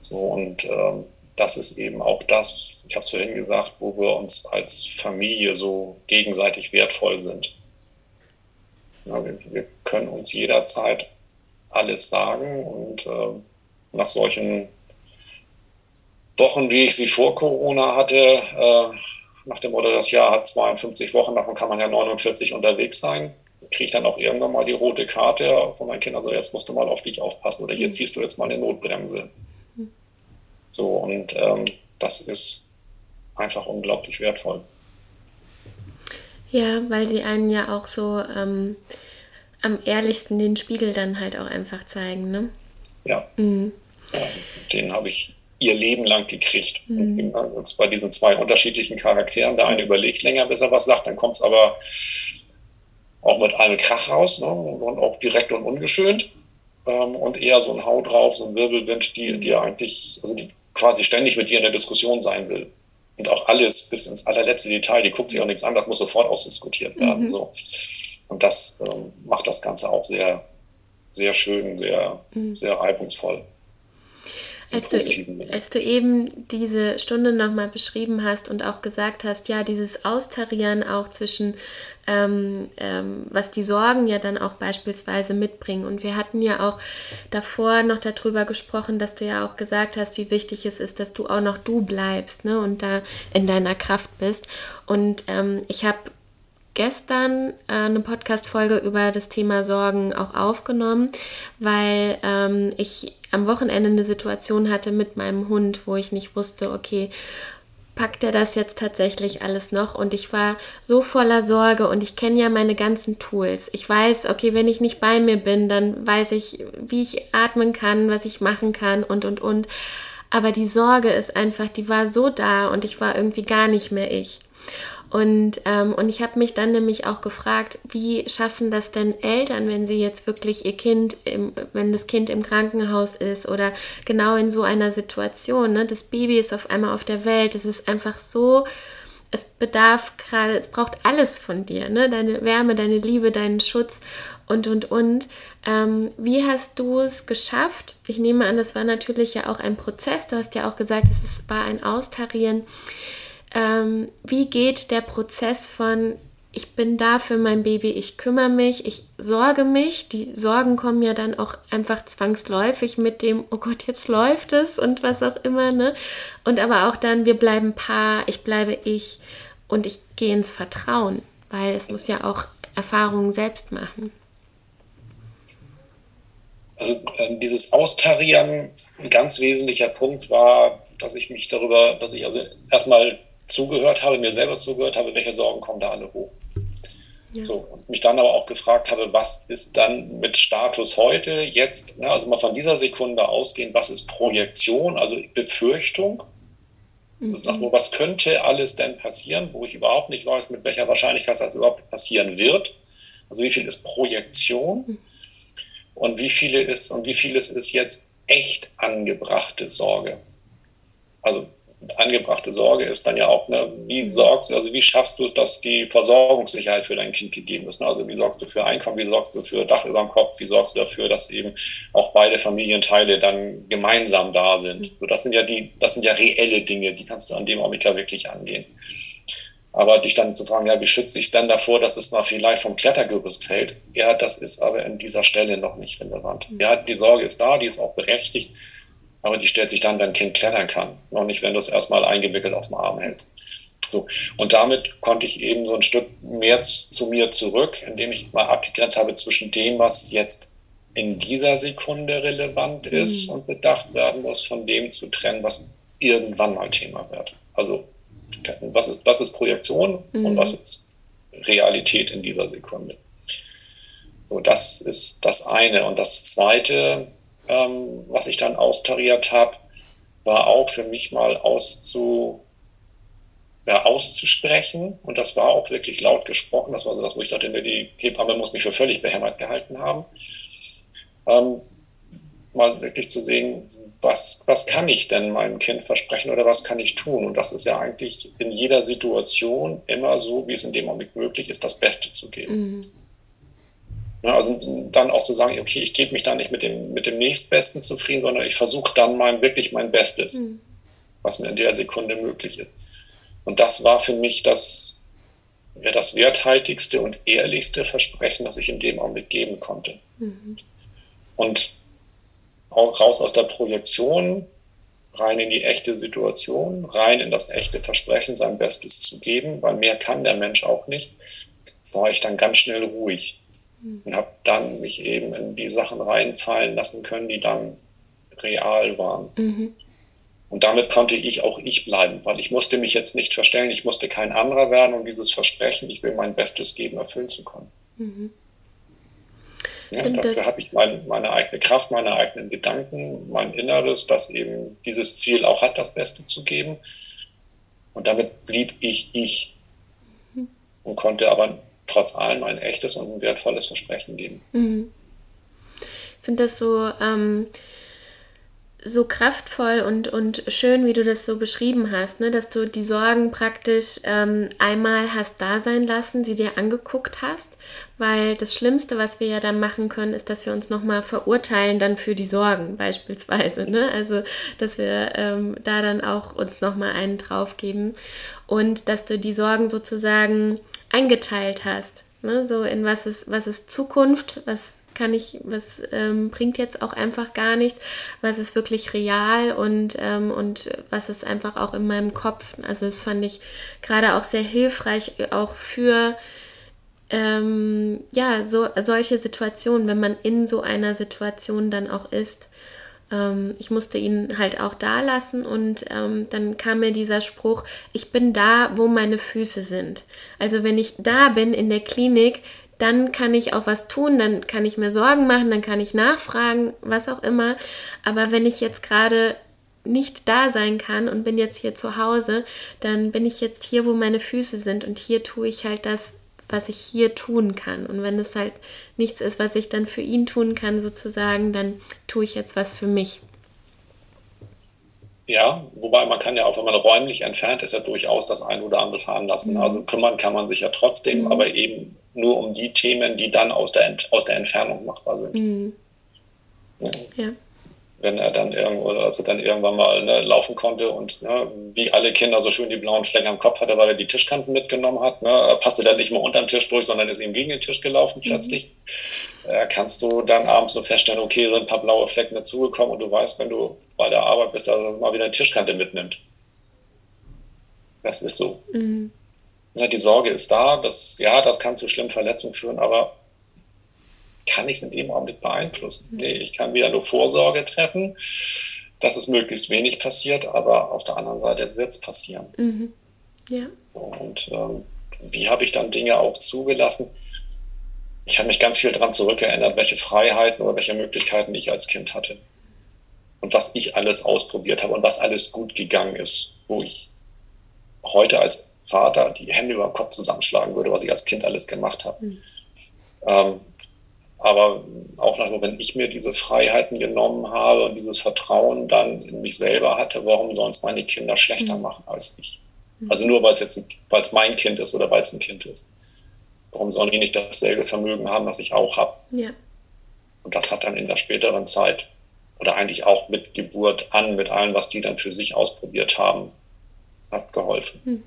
So und ähm, das ist eben auch das, ich habe es vorhin gesagt, wo wir uns als Familie so gegenseitig wertvoll sind. Ja, wir, wir, können uns jederzeit alles sagen und äh, nach solchen Wochen, wie ich sie vor Corona hatte, äh, nach dem Motto, das Jahr hat 52 Wochen, davon kann man ja 49 unterwegs sein. Kriege ich dann auch irgendwann mal die rote Karte von meinen Kindern, so jetzt musst du mal auf dich aufpassen oder hier mhm. ziehst du jetzt mal eine Notbremse. Mhm. So, und ähm, das ist einfach unglaublich wertvoll. Ja, weil sie einen ja auch so ähm, am ehrlichsten den Spiegel dann halt auch einfach zeigen, ne? Ja. Mhm. ja den habe ich ihr Leben lang gekriegt. Mhm. Und bei diesen zwei unterschiedlichen Charakteren. Der eine überlegt länger, bis er was sagt, dann kommt es aber auch mit einem Krach raus ne? und auch direkt und ungeschönt. Ähm, und eher so ein Hau drauf, so ein Wirbelwind, die, die eigentlich, also die quasi ständig mit dir in der Diskussion sein will. Und auch alles bis ins allerletzte Detail, die guckt sich auch nichts an, das muss sofort ausdiskutiert werden. Mhm. So. Und das ähm, macht das Ganze auch sehr, sehr schön, sehr, mhm. sehr reibungsvoll. Als du, als du eben diese Stunde nochmal beschrieben hast und auch gesagt hast, ja, dieses Austarieren auch zwischen, ähm, ähm, was die Sorgen ja dann auch beispielsweise mitbringen. Und wir hatten ja auch davor noch darüber gesprochen, dass du ja auch gesagt hast, wie wichtig es ist, dass du auch noch du bleibst ne, und da in deiner Kraft bist. Und ähm, ich habe gestern äh, eine Podcast-Folge über das Thema Sorgen auch aufgenommen, weil ähm, ich am Wochenende eine Situation hatte mit meinem Hund, wo ich nicht wusste, okay, packt er das jetzt tatsächlich alles noch? Und ich war so voller Sorge und ich kenne ja meine ganzen Tools. Ich weiß, okay, wenn ich nicht bei mir bin, dann weiß ich, wie ich atmen kann, was ich machen kann und, und, und. Aber die Sorge ist einfach, die war so da und ich war irgendwie gar nicht mehr ich. Und, ähm, und ich habe mich dann nämlich auch gefragt, wie schaffen das denn Eltern, wenn sie jetzt wirklich ihr Kind, im, wenn das Kind im Krankenhaus ist oder genau in so einer Situation, ne? das Baby ist auf einmal auf der Welt, es ist einfach so, es bedarf gerade, es braucht alles von dir, ne? deine Wärme, deine Liebe, deinen Schutz und, und, und. Ähm, wie hast du es geschafft? Ich nehme an, das war natürlich ja auch ein Prozess. Du hast ja auch gesagt, es war ein Austarieren ähm, wie geht der Prozess von ich bin da für mein Baby, ich kümmere mich, ich sorge mich. Die Sorgen kommen ja dann auch einfach zwangsläufig mit dem, oh Gott, jetzt läuft es und was auch immer, ne? Und aber auch dann, wir bleiben Paar, ich bleibe ich und ich gehe ins Vertrauen, weil es muss ja auch Erfahrungen selbst machen. Also äh, dieses Austarieren, ein ganz wesentlicher Punkt war, dass ich mich darüber, dass ich also erstmal zugehört habe, mir selber zugehört habe, welche Sorgen kommen da alle hoch. Ja. So, und mich dann aber auch gefragt habe, was ist dann mit Status heute, jetzt, ne, also mal von dieser Sekunde ausgehen, was ist Projektion, also Befürchtung, mhm. also was könnte alles denn passieren, wo ich überhaupt nicht weiß, mit welcher Wahrscheinlichkeit das überhaupt passieren wird. Also wie viel ist Projektion? Mhm. und wie viele ist und wie vieles ist jetzt echt angebrachte Sorge. Also angebrachte Sorge ist dann ja auch, ne, wie sorgst du, also wie schaffst du es, dass die Versorgungssicherheit für dein Kind gegeben ist? Ne? Also wie sorgst du für Einkommen, wie sorgst du für Dach über dem Kopf, wie sorgst du dafür, dass eben auch beide Familienteile dann gemeinsam da sind? So, das sind ja die, das sind ja reelle Dinge, die kannst du an dem Augenblick wirklich angehen. Aber dich dann zu fragen, ja, wie schütze ich es denn davor, dass es mal vielleicht vom Klettergerüst fällt? Ja, das ist aber an dieser Stelle noch nicht relevant. Ja, die Sorge ist da, die ist auch berechtigt, aber die stellt sich dann, wenn ein Kind klettern kann. Noch nicht, wenn du es erstmal eingewickelt auf dem Arm hältst. So. Und damit konnte ich eben so ein Stück mehr zu mir zurück, indem ich mal abgegrenzt habe zwischen dem, was jetzt in dieser Sekunde relevant ist mhm. und bedacht werden muss, von dem zu trennen, was irgendwann mal Thema wird. Also was ist, was ist Projektion mhm. und was ist Realität in dieser Sekunde. So, das ist das eine. Und das zweite, ähm, was ich dann austariert habe, war auch für mich mal auszu, ja, auszusprechen. Und das war auch wirklich laut gesprochen. Das war so das, wo ich sagte, die Hebamme muss mich für völlig behämmert gehalten haben. Ähm, mal wirklich zu sehen, was, was kann ich denn meinem Kind versprechen oder was kann ich tun? Und das ist ja eigentlich in jeder Situation immer so, wie es in dem Moment möglich ist, das Beste zu geben. Mhm. Ja, also dann auch zu sagen, okay, ich gebe mich da nicht mit dem, mit dem nächstbesten zufrieden, sondern ich versuche dann mein, wirklich mein Bestes, mhm. was mir in der Sekunde möglich ist. Und das war für mich das, ja, das werthaltigste und ehrlichste Versprechen, das ich in dem Augenblick geben konnte. Mhm. Und raus aus der Projektion, rein in die echte Situation, rein in das echte Versprechen, sein Bestes zu geben, weil mehr kann der Mensch auch nicht, war ich dann ganz schnell ruhig. Und habe dann mich eben in die Sachen reinfallen lassen können, die dann real waren. Mhm. Und damit konnte ich auch ich bleiben, weil ich musste mich jetzt nicht verstellen, ich musste kein anderer werden, um dieses Versprechen, ich will mein Bestes geben, erfüllen zu können. Mhm. Ja, dafür habe ich mein, meine eigene Kraft, meine eigenen Gedanken, mein Inneres, das eben dieses Ziel auch hat, das Beste zu geben. Und damit blieb ich ich und konnte aber trotz allem ein echtes und ein wertvolles Versprechen geben. Mhm. Ich finde das so, ähm, so kraftvoll und, und schön, wie du das so beschrieben hast, ne? dass du die Sorgen praktisch ähm, einmal hast da sein lassen, sie dir angeguckt hast, weil das Schlimmste, was wir ja dann machen können, ist, dass wir uns nochmal verurteilen dann für die Sorgen beispielsweise. Ne? Also, dass wir ähm, da dann auch uns nochmal einen draufgeben und dass du die Sorgen sozusagen eingeteilt hast. Ne? So in was ist, was ist Zukunft, was kann ich, was ähm, bringt jetzt auch einfach gar nichts, was ist wirklich real und, ähm, und was ist einfach auch in meinem Kopf. Also das fand ich gerade auch sehr hilfreich, auch für ähm, ja, so, solche Situationen, wenn man in so einer Situation dann auch ist. Ähm, ich musste ihn halt auch da lassen und ähm, dann kam mir dieser Spruch, ich bin da, wo meine Füße sind. Also wenn ich da bin in der Klinik, dann kann ich auch was tun, dann kann ich mir Sorgen machen, dann kann ich nachfragen, was auch immer. Aber wenn ich jetzt gerade nicht da sein kann und bin jetzt hier zu Hause, dann bin ich jetzt hier, wo meine Füße sind und hier tue ich halt das, was ich hier tun kann. Und wenn es halt nichts ist, was ich dann für ihn tun kann, sozusagen, dann tue ich jetzt was für mich. Ja, wobei man kann ja auch, wenn man räumlich entfernt ist, ja durchaus das ein oder andere fahren lassen. Mhm. Also kümmern kann man sich ja trotzdem, mhm. aber eben nur um die Themen, die dann aus der, aus der Entfernung machbar sind. Mhm. Ja. ja. Wenn er dann irgendwo, als er dann irgendwann mal ne, laufen konnte und ne, wie alle Kinder so schön die blauen Flecken am Kopf hatte, weil er die Tischkanten mitgenommen hat, ne, passte dann nicht mehr unter den Tisch durch, sondern ist eben gegen den Tisch gelaufen mhm. plötzlich. Äh, kannst du dann abends nur feststellen, okay, sind ein paar blaue Flecken dazugekommen und du weißt, wenn du bei der Arbeit bist, dass er mal wieder eine Tischkante mitnimmt. Das ist so. Mhm. Ja, die Sorge ist da, dass, ja, das kann zu schlimmen Verletzungen führen, aber kann ich es in dem Augenblick beeinflussen? Mhm. Nee, ich kann wieder nur Vorsorge treffen, dass es möglichst wenig passiert, aber auf der anderen Seite wird es passieren. Mhm. Ja. Und ähm, wie habe ich dann Dinge auch zugelassen? Ich habe mich ganz viel daran zurückerinnert, welche Freiheiten oder welche Möglichkeiten ich als Kind hatte. Und was ich alles ausprobiert habe und was alles gut gegangen ist, wo ich heute als Vater die Hände über den Kopf zusammenschlagen würde, was ich als Kind alles gemacht habe. Mhm. Ähm, Aber auch noch, wenn ich mir diese Freiheiten genommen habe und dieses Vertrauen dann in mich selber hatte, warum sollen es meine Kinder schlechter mhm. machen als ich? Mhm. Also nur weil es jetzt weil es mein Kind ist oder weil es ein Kind ist. Warum sollen die nicht dasselbe Vermögen haben, was ich auch habe? Ja. Und das hat dann in der späteren Zeit oder eigentlich auch mit Geburt an, mit allem, was die dann für sich ausprobiert haben, hat geholfen. Hm.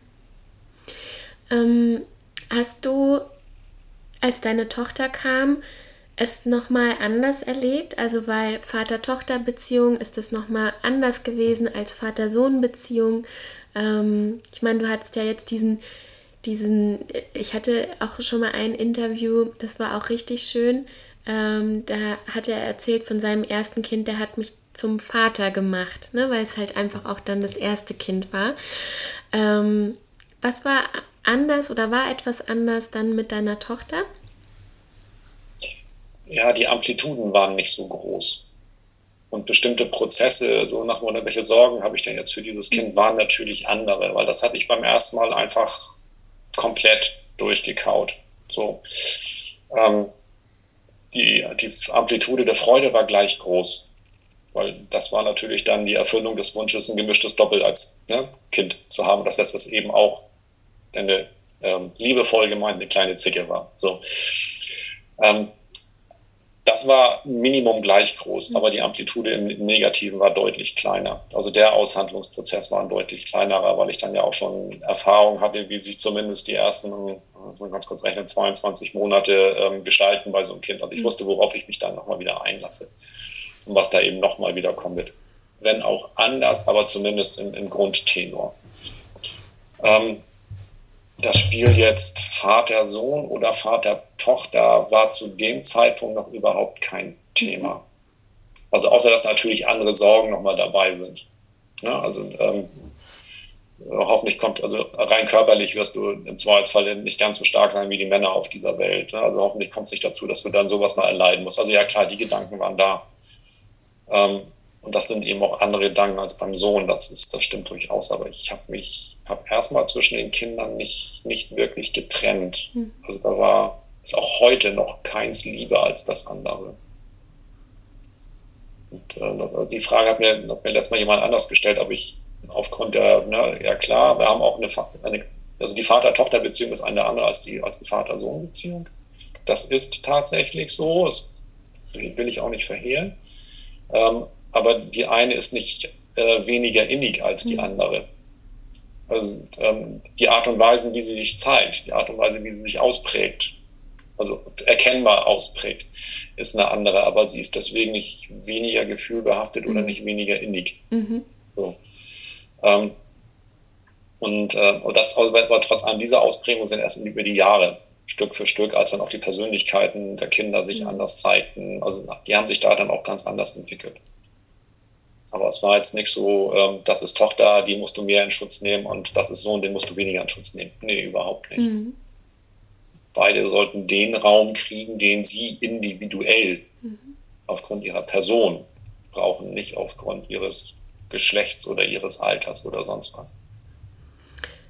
Ähm, hast du, als deine Tochter kam, es nochmal anders erlebt? Also weil Vater-Tochter-Beziehung ist es nochmal anders gewesen als Vater-Sohn-Beziehung. Ähm, ich meine, du hattest ja jetzt diesen, diesen, ich hatte auch schon mal ein Interview, das war auch richtig schön. Ähm, da hat er erzählt von seinem ersten Kind, der hat mich zum Vater gemacht, ne, weil es halt einfach auch dann das erste Kind war. Ähm, was war anders oder war etwas anders dann mit deiner Tochter? Ja, die Amplituden waren nicht so groß. Und bestimmte Prozesse, so nach Motto, welche Sorgen habe ich denn jetzt für dieses Kind, waren natürlich andere, weil das hatte ich beim ersten Mal einfach komplett durchgekaut. So. Ähm, die, die Amplitude der Freude war gleich groß. Weil das war natürlich dann die Erfüllung des Wunsches, ein gemischtes Doppel als ne, Kind zu haben. Das heißt, dass eben auch eine ähm, liebevoll gemeint eine kleine Zicke war. So. Ähm, das war Minimum gleich groß, mhm. aber die Amplitude im Negativen war deutlich kleiner. Also der Aushandlungsprozess war ein deutlich kleinerer, weil ich dann ja auch schon Erfahrung hatte, wie sich zumindest die ersten, ganz kurz rechnen, 22 Monate ähm, gestalten bei so einem Kind. Also ich mhm. wusste, worauf ich mich dann nochmal wieder einlasse und was da eben nochmal wieder kommt. Wenn auch anders, aber zumindest im, im Grundtenor. Ähm, das Spiel jetzt Vater-Sohn oder Vater-Tochter war zu dem Zeitpunkt noch überhaupt kein Thema. Also außer dass natürlich andere Sorgen nochmal dabei sind. Ja, also ähm, hoffentlich kommt, also rein körperlich wirst du im Zweifelsfall nicht ganz so stark sein wie die Männer auf dieser Welt. Ne? Also hoffentlich kommt es nicht dazu, dass du dann sowas mal erleiden musst. Also ja klar, die Gedanken waren da. Ähm, und das sind eben auch andere Gedanken als beim Sohn, das ist, das stimmt durchaus. Aber ich habe mich, habe erstmal zwischen den Kindern nicht, nicht wirklich getrennt. Mhm. Also da war, ist auch heute noch keins lieber als das andere. Und äh, die Frage hat mir, hat mir letztes Mal jemand anders gestellt, ob ich aufgrund der, ne, ja klar, wir haben auch eine, eine also die Vater-Tochter-Beziehung ist eine andere als die, als die Vater-Sohn-Beziehung. Das ist tatsächlich so, das will ich auch nicht verhehlen. Ähm, aber die eine ist nicht äh, weniger innig als die mhm. andere. Also ähm, die Art und Weise, wie sie sich zeigt, die Art und Weise, wie sie sich ausprägt, also erkennbar ausprägt, ist eine andere, aber sie ist deswegen nicht weniger gefühlbehaftet mhm. oder nicht weniger innig. Mhm. So. Ähm, und, äh, und das aber trotz allem dieser Ausprägung sind erst über die Jahre Stück für Stück, als dann auch die Persönlichkeiten der Kinder sich mhm. anders zeigten. Also die haben sich da dann auch ganz anders entwickelt. Aber es war jetzt nicht so, ähm, das ist Tochter, die musst du mehr in Schutz nehmen und das ist Sohn, den musst du weniger in Schutz nehmen. Nee, überhaupt nicht. Mhm. Beide sollten den Raum kriegen, den sie individuell mhm. aufgrund ihrer Person brauchen, nicht aufgrund ihres Geschlechts oder ihres Alters oder sonst was.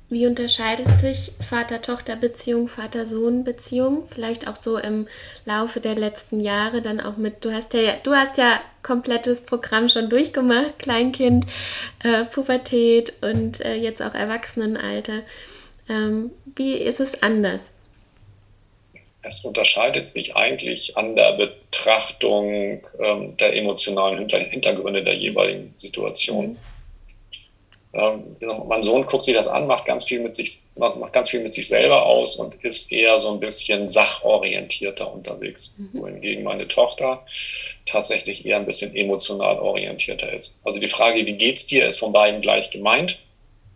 Wie unterscheidet sich Vater-Tochter-Beziehung, Vater-Sohn-Beziehung? Vielleicht auch so im Laufe der letzten Jahre dann auch mit, du hast ja, du hast ja komplettes Programm schon durchgemacht, Kleinkind, äh, Pubertät und äh, jetzt auch Erwachsenenalter. Ähm, wie ist es anders? Es unterscheidet sich eigentlich an der Betrachtung ähm, der emotionalen Hinter Hintergründe der jeweiligen Situation. Mhm ähm, mein Sohn guckt sich das an, macht ganz viel mit sich, macht ganz viel mit sich selber aus und ist eher so ein bisschen sachorientierter unterwegs. Mhm. Wohingegen meine Tochter tatsächlich eher ein bisschen emotional orientierter ist. Also die Frage, wie geht's dir, ist von beiden gleich gemeint.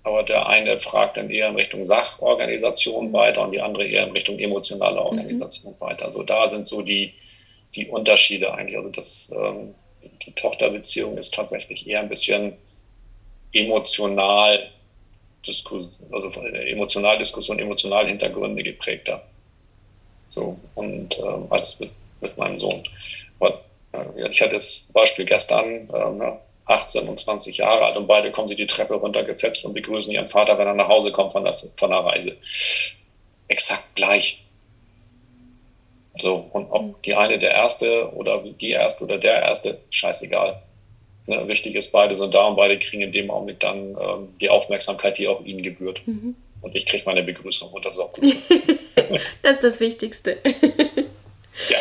Aber der eine fragt dann eher in Richtung Sachorganisation weiter und die andere eher in Richtung emotionale mhm. Organisation mhm. weiter. Also da sind so die, die Unterschiede eigentlich. Also das, ähm, die Tochterbeziehung ist tatsächlich eher ein bisschen emotional, also emotional Diskussion, emotional Hintergründe geprägter. So, und ähm, als mit, mit meinem Sohn. Aber, äh, ich hatte das Beispiel gestern, äh, 18 und 20 Jahre alt und beide kommen sie die Treppe runtergefetzt und begrüßen ihren Vater, wenn er nach Hause kommt von der, von der Reise. Exakt gleich. So, und ob die eine der Erste oder die Erste oder der Erste, scheißegal. Ne, wichtig ist, beide sind da und beide kriegen in dem Augenblick dann ähm, die Aufmerksamkeit, die auch ihnen gebührt. Mhm. Und ich kriege meine Begrüßung und das ist auch gut. das ist das Wichtigste. ja.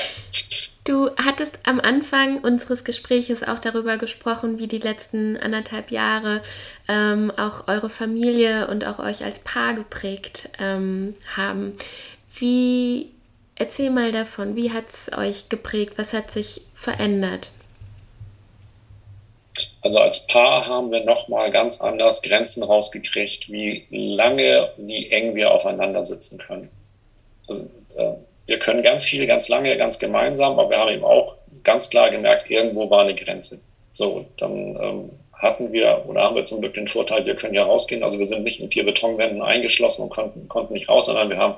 Du hattest am Anfang unseres Gespräches auch darüber gesprochen, wie die letzten anderthalb Jahre ähm, auch eure Familie und auch euch als Paar geprägt ähm, haben. Wie, erzähl mal davon, wie hat es euch geprägt? Was hat sich verändert? Also als Paar haben wir nochmal ganz anders Grenzen rausgekriegt, wie lange, wie eng wir aufeinander sitzen können. Also, äh, wir können ganz viel, ganz lange, ganz gemeinsam, aber wir haben eben auch ganz klar gemerkt, irgendwo war eine Grenze. So, dann ähm, hatten wir oder haben wir zum Glück den Vorteil, wir können ja rausgehen. Also wir sind nicht in vier Betonwänden eingeschlossen und konnten, konnten nicht raus, sondern wir haben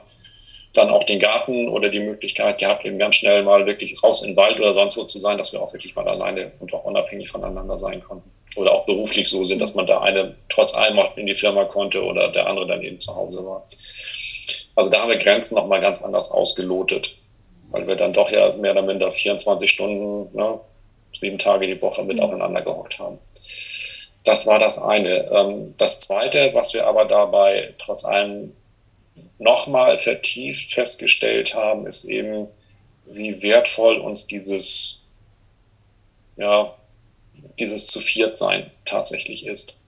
dann auch den Garten oder die Möglichkeit gehabt, eben ganz schnell mal wirklich raus in den Wald oder sonst wo zu sein, dass wir auch wirklich mal alleine und auch unabhängig voneinander sein konnten. Oder auch beruflich so sind, dass man der eine trotz allem auch in die Firma konnte oder der andere dann eben zu Hause war. Also da haben wir Grenzen nochmal ganz anders ausgelotet, weil wir dann doch ja mehr oder minder 24 Stunden, ne, sieben Tage die Woche mit mhm. aufeinander gehockt haben. Das war das eine. Ähm, das zweite, was wir aber dabei trotz allem nochmal vertieft festgestellt haben, ist eben, wie wertvoll uns dieses, ja, dieses zu viert sein tatsächlich ist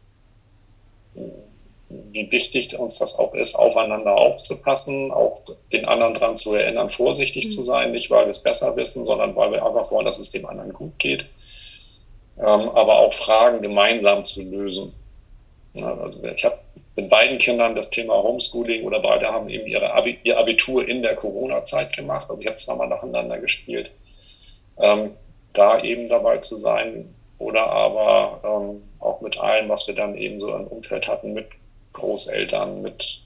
wie wichtig uns das auch ist, aufeinander aufzupassen, auch den anderen daran zu erinnern, vorsichtig mhm. zu sein, nicht weil wir es besser wissen, sondern weil wir einfach wollen, dass es dem anderen gut geht. Ähm, aber auch Fragen gemeinsam zu lösen. Ja, also ich habe mit beiden Kindern das Thema Homeschooling oder beide haben eben ihre Abi, ihr Abitur in der Corona-Zeit gemacht. Also ich habe zweimal nacheinander gespielt. Ähm, da eben dabei zu sein oder aber ähm, auch mit allem, was wir dann eben so im Umfeld hatten, mit Großeltern, mit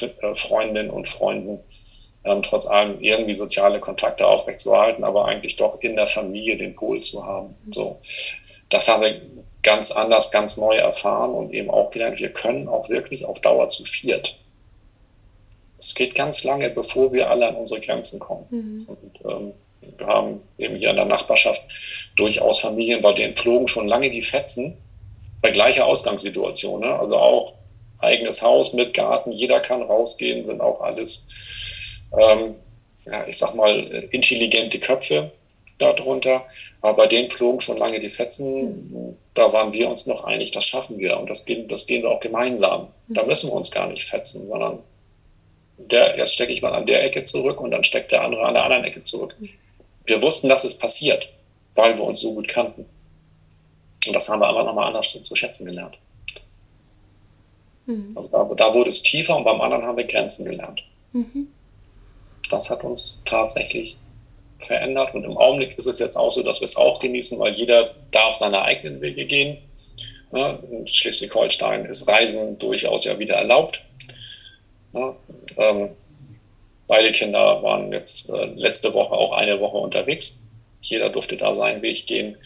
äh, Freundinnen und Freunden, ähm, trotz allem irgendwie soziale Kontakte aufrechtzuerhalten, aber eigentlich doch in der Familie den Pol zu haben. So, das haben wir ganz anders, ganz neu erfahren und eben auch gelernt, wir können auch wirklich auf Dauer zu viert. Es geht ganz lange, bevor wir alle an unsere Grenzen kommen. Mhm. Und, ähm, wir haben eben hier in der Nachbarschaft durchaus Familien, bei denen flogen schon lange die Fetzen bei gleicher Ausgangssituation. Ne? Also auch eigenes Haus mit Garten, jeder kann rausgehen, sind auch alles, ähm, ja, ich sag mal, intelligente Köpfe darunter. Aber bei denen flogen schon lange die Fetzen. Da waren wir uns noch einig, das schaffen wir. Und das gehen, das gehen wir auch gemeinsam. Da mhm. müssen wir uns gar nicht fetzen, sondern der, erst stecke ich mal an der Ecke zurück und dann steckt der andere an der anderen Ecke zurück. Mhm. Wir wussten, dass es passiert, weil wir uns so gut kannten. Und das haben wir einfach nochmal anders zu schätzen gelernt. Mhm. Also da, da, wurde es tiefer und beim anderen haben wir Grenzen gelernt. Mhm. Das hat uns tatsächlich verändert und im Augenblick ist es jetzt auch so, dass wir es auch genießen, weil jeder darf seine eigenen Wege gehen. In Schleswig-Holstein ist Reisen durchaus ja wieder erlaubt. Ähm, beide Kinder waren jetzt äh, letzte Woche auch eine Woche unterwegs. Jeder durfte da seinen Weg gehen.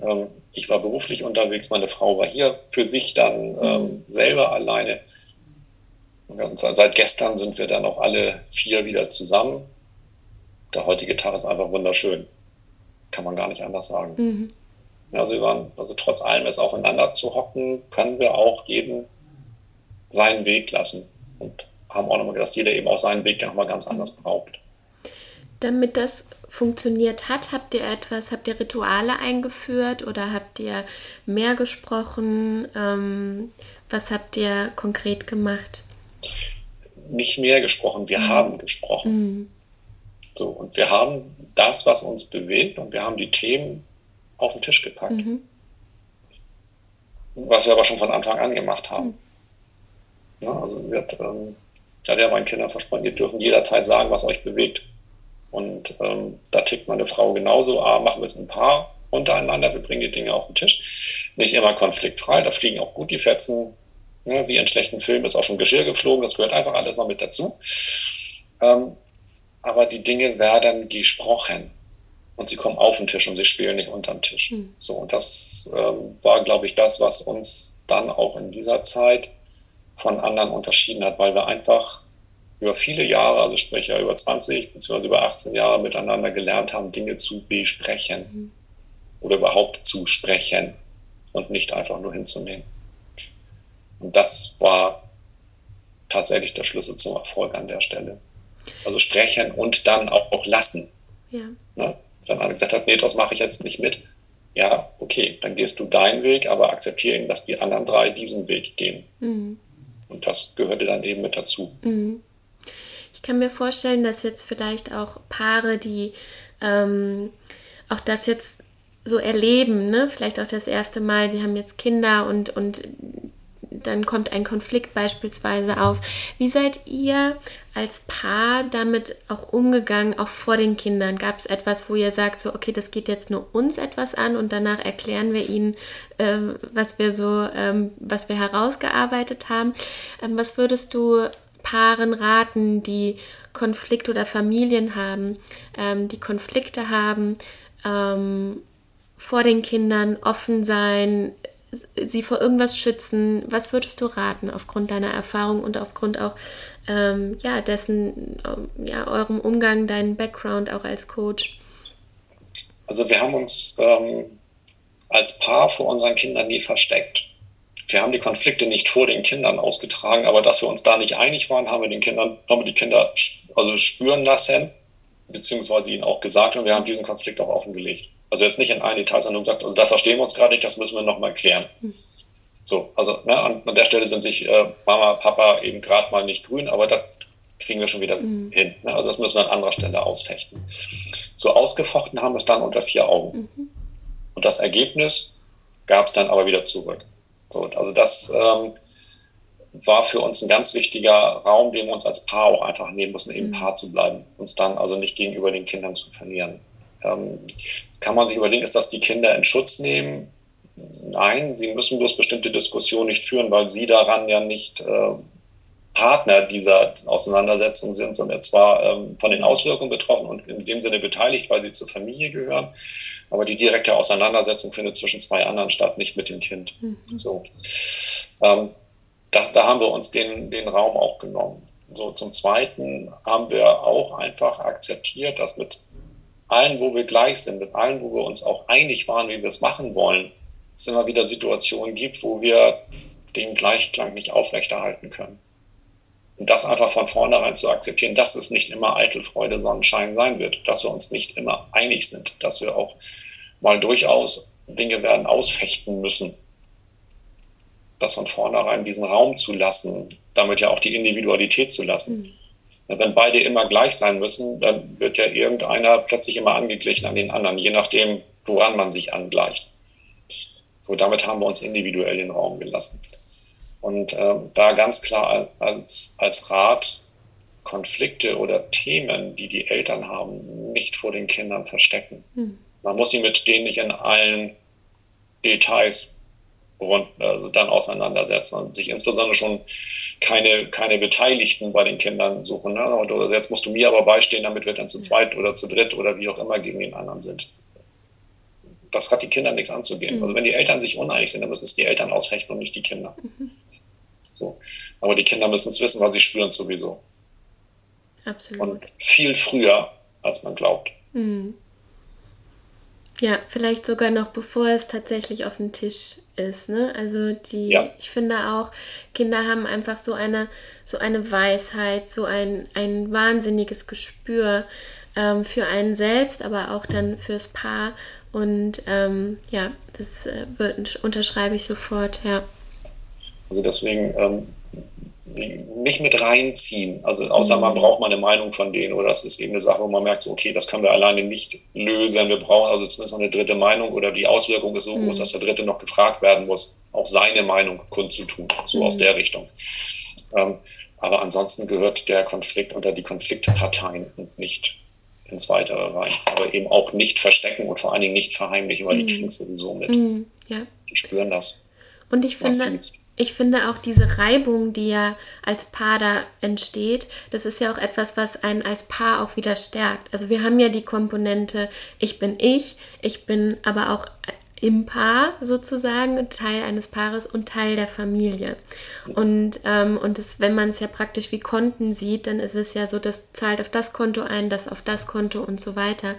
Ähm, ich war beruflich unterwegs, meine Frau war hier für sich dann ähm, mhm. selber alleine. Und seit gestern sind wir dann auch alle vier wieder zusammen. Der heutige Tag ist einfach wunderschön. Kann man gar nicht anders sagen. Mhm. Also wir waren, also trotz allem jetzt aufeinander zu hocken, können wir auch jeden seinen Weg lassen. Und haben auch nochmal gedacht, dass jeder eben auch seinen Weg nochmal ganz anders braucht. Damit das funktioniert hat? Habt ihr etwas, habt ihr Rituale eingeführt oder habt ihr mehr gesprochen? Ähm, was habt ihr konkret gemacht? Nicht mehr gesprochen, wir mhm. haben gesprochen. Mhm. So, und wir haben das, was uns bewegt, und wir haben die Themen auf den Tisch gepackt. Mhm. Was wir aber schon von Anfang an gemacht haben. Mhm. Ja, also wir, ähm, ich hatte ja meinen Kindern versprochen, ihr dürfen jederzeit sagen, was euch bewegt. Und ähm, da tickt meine Frau genauso, ah, machen wir es ein Paar untereinander, wir bringen die Dinge auf den Tisch. Nicht immer konfliktfrei, da fliegen auch gut die Fetzen, ne, wie in schlechten Filmen ist auch schon Geschirr geflogen, das gehört einfach alles mal mit dazu. Ähm, aber die Dinge werden gesprochen und sie kommen auf den Tisch und sie spielen nicht unterm Tisch. Mhm. So, und das ähm, war, glaube ich, das, was uns dann auch in dieser Zeit von anderen unterschieden hat, weil wir einfach über viele Jahre, also sprich ja über 20 bzw. über 18 Jahre miteinander gelernt haben, Dinge zu besprechen mhm. oder überhaupt zu sprechen und nicht einfach nur hinzunehmen. Und das war tatsächlich der Schlüssel zum Erfolg an der Stelle. Also sprechen und dann auch lassen. Ja. Ne? Wenn einer gesagt hat, nee, das mache ich jetzt nicht mit, ja, okay, dann gehst du deinen Weg, aber akzeptiere dass die anderen drei diesen Weg gehen. Mhm. Und das gehörte dann eben mit dazu. Mhm. Ich kann mir vorstellen, dass jetzt vielleicht auch Paare, die ähm, auch das jetzt so erleben, ne? vielleicht auch das erste Mal, sie haben jetzt Kinder und, und dann kommt ein Konflikt beispielsweise auf. Wie seid ihr als Paar damit auch umgegangen, auch vor den Kindern? Gab es etwas, wo ihr sagt, so, okay, das geht jetzt nur uns etwas an und danach erklären wir ihnen, äh, was wir so, ähm, was wir herausgearbeitet haben? Ähm, was würdest du Paaren raten, die Konflikte oder Familien haben, ähm, die Konflikte haben, ähm, vor den Kindern offen sein, sie vor irgendwas schützen? Was würdest du raten aufgrund deiner Erfahrung und aufgrund auch ähm, ja, dessen, ähm, ja, eurem Umgang, deinen Background auch als Coach? Also wir haben uns ähm, als Paar vor unseren Kindern nie versteckt. Wir haben die Konflikte nicht vor den Kindern ausgetragen, aber dass wir uns da nicht einig waren, haben wir den Kindern, haben wir die Kinder also spüren lassen, beziehungsweise ihnen auch gesagt und wir haben diesen Konflikt auch offengelegt. Also jetzt nicht in ein Detail, sondern gesagt, also da verstehen wir uns gerade nicht, das müssen wir nochmal klären. Hm. So, also ne, an, an, der Stelle sind sich äh, Mama, Papa eben gerade mal nicht grün, aber das kriegen wir schon wieder mhm. hin. Ne? Also das müssen wir an anderer Stelle ausfechten. So ausgefochten haben wir es dann unter vier Augen. Mhm. Und das Ergebnis gab es dann aber wieder zurück. So, also das ähm, war für uns ein ganz wichtiger Raum, den wir uns als Paar auch einfach nehmen mussten, eben mhm. Paar zu bleiben, uns dann also nicht gegenüber den Kindern zu verlieren. Ähm, kann man sich überlegen, ist das die Kinder in Schutz nehmen? Nein, sie müssen bloß bestimmte Diskussionen nicht führen, weil sie daran ja nicht äh, Partner dieser Auseinandersetzung sind, sondern zwar ähm, von den Auswirkungen betroffen und in dem Sinne beteiligt, weil sie zur Familie gehören. Aber die direkte Auseinandersetzung findet zwischen zwei anderen statt, nicht mit dem Kind. Mhm. So. Ähm, das, da haben wir uns den, den Raum auch genommen. So, zum Zweiten haben wir auch einfach akzeptiert, dass mit allen, wo wir gleich sind, mit allen, wo wir uns auch einig waren, wie wir es machen wollen, es immer wieder Situationen gibt, wo wir den Gleichklang nicht aufrechterhalten können. Und das einfach von vornherein zu akzeptieren, dass es nicht immer Eitelfreude, Sonnenschein sein wird, dass wir uns nicht immer einig sind, dass wir auch mal durchaus Dinge werden ausfechten müssen. Das von vornherein diesen Raum zu lassen, damit ja auch die Individualität zu lassen. Mhm. Wenn beide immer gleich sein müssen, dann wird ja irgendeiner plötzlich immer angeglichen an den anderen, je nachdem, woran man sich angleicht. So, damit haben wir uns individuell den Raum gelassen. Und äh, da ganz klar als, als Rat, Konflikte oder Themen, die die Eltern haben, nicht vor den Kindern verstecken. Hm. Man muss sie mit denen nicht in allen Details rund, also dann auseinandersetzen und sich insbesondere schon keine, keine Beteiligten bei den Kindern suchen. Ne? Oder jetzt musst du mir aber beistehen, damit wir dann zu zweit oder zu dritt oder wie auch immer gegen den anderen sind. Das hat die Kinder nichts anzugehen. Mhm. Also wenn die Eltern sich uneinig sind, dann müssen es die Eltern ausfechten und nicht die Kinder. Mhm. So. Aber die Kinder müssen es wissen, weil sie spüren es sowieso. Absolut. Und viel früher, als man glaubt. Mhm. Ja, vielleicht sogar noch bevor es tatsächlich auf dem Tisch ist. Ne? Also die, ja. ich finde auch, Kinder haben einfach so eine, so eine Weisheit, so ein, ein wahnsinniges Gespür ähm, für einen selbst, aber auch dann fürs Paar. Und ähm, ja, das äh, wird, unterschreibe ich sofort, ja. Also deswegen ähm, nicht mit reinziehen. Also außer man mhm. braucht mal eine Meinung von denen oder das ist eben eine Sache, wo man merkt, so, okay, das können wir alleine nicht lösen. Wir brauchen also zumindest noch eine dritte Meinung oder die Auswirkung ist so mhm. groß, dass der Dritte noch gefragt werden muss, auch seine Meinung kundzutun, so mhm. aus der Richtung. Ähm, aber ansonsten gehört der Konflikt unter die Konfliktparteien und nicht ins Weitere rein. Aber eben auch nicht verstecken und vor allen Dingen nicht verheimlichen, weil mhm. die kriegen es sowieso mit. Mhm. Ja. Die spüren das. Und ich finde, ich finde auch diese Reibung, die ja als Paar da entsteht, das ist ja auch etwas, was einen als Paar auch wieder stärkt. Also wir haben ja die Komponente, ich bin ich, ich bin aber auch im Paar sozusagen, Teil eines Paares und Teil der Familie. Und, ähm, und das, wenn man es ja praktisch wie Konten sieht, dann ist es ja so, das zahlt auf das Konto ein, das auf das Konto und so weiter.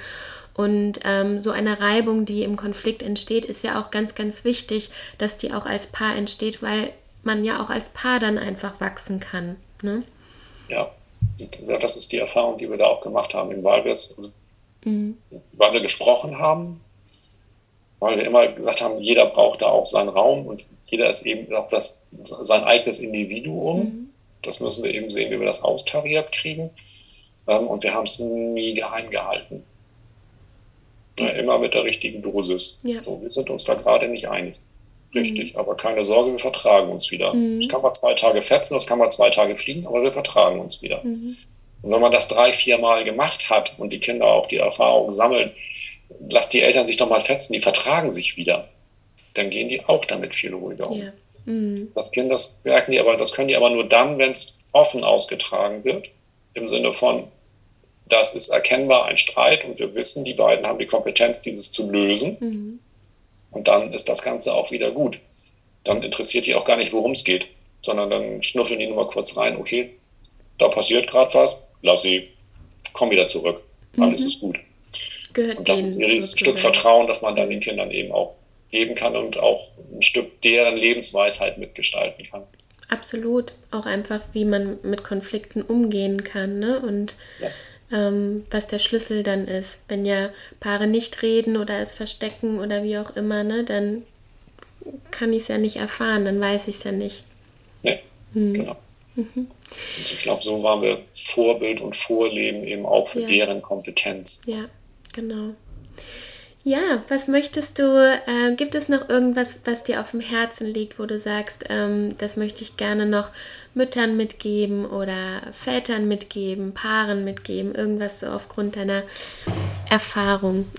Und ähm, so eine Reibung, die im Konflikt entsteht, ist ja auch ganz, ganz wichtig, dass die auch als Paar entsteht, weil man ja auch als Paar dann einfach wachsen kann. Ne? Ja. das ist die Erfahrung, die wir da auch gemacht haben, weil wir, mhm. weil wir gesprochen haben, weil wir immer gesagt haben, jeder braucht da auch seinen Raum und jeder ist eben auch das, sein eigenes Individuum. Mhm. Das müssen wir eben sehen, wie wir das austariert kriegen. Ähm, und wir haben es nie geheim gehalten. Ja, immer mit der richtigen Dosis. Ja. So, wir sind uns da gerade nicht einig. Richtig, mhm. aber keine Sorge, wir vertragen uns wieder. Mhm. Das kann mal zwei Tage fetzen, das kann mal zwei Tage fliegen, aber wir vertragen uns wieder. Mhm. Und wenn man das drei, vier Mal gemacht hat und die Kinder auch die Erfahrung sammeln, lass die Eltern sich doch mal fetzen, die vertragen sich wieder. Dann gehen die auch damit viel ruhiger um. Ja. Mhm. Das Kind, das merken die aber, das können die aber nur dann, wenn es offen ausgetragen wird, im Sinne von, das ist erkennbar ein Streit und wir wissen, die beiden haben die Kompetenz, dieses zu lösen. Mhm. Und dann ist das Ganze auch wieder gut. Dann interessiert die auch gar nicht, worum es geht, sondern dann schnuffeln die nur mal kurz rein, okay, da passiert gerade was, lass sie, komm wieder zurück, alles mhm. ist gut gehört und das ist ein Stück Vertrauen, das man dann den Kindern eben auch geben kann und auch ein Stück deren Lebensweisheit mitgestalten kann. Absolut. Auch einfach, wie man mit Konflikten umgehen kann ne? und ja. Ähm, was der Schlüssel dann ist. Wenn ja Paare nicht reden oder es verstecken oder wie auch immer, ne, dann kann ich es ja nicht erfahren, dann weiß ich es ja nicht. Nee, hm. genau. Mhm. Und ich glaube, so waren wir Vorbild und Vorleben eben auch für ja. deren Kompetenz. Ja, Genau. Ja, was möchtest du, äh, gibt es noch irgendwas, was dir auf dem Herzen liegt, wo du sagst, ähm, das möchte ich gerne noch Müttern mitgeben oder Vätern mitgeben, Paaren mitgeben, irgendwas so aufgrund deiner Erfahrung?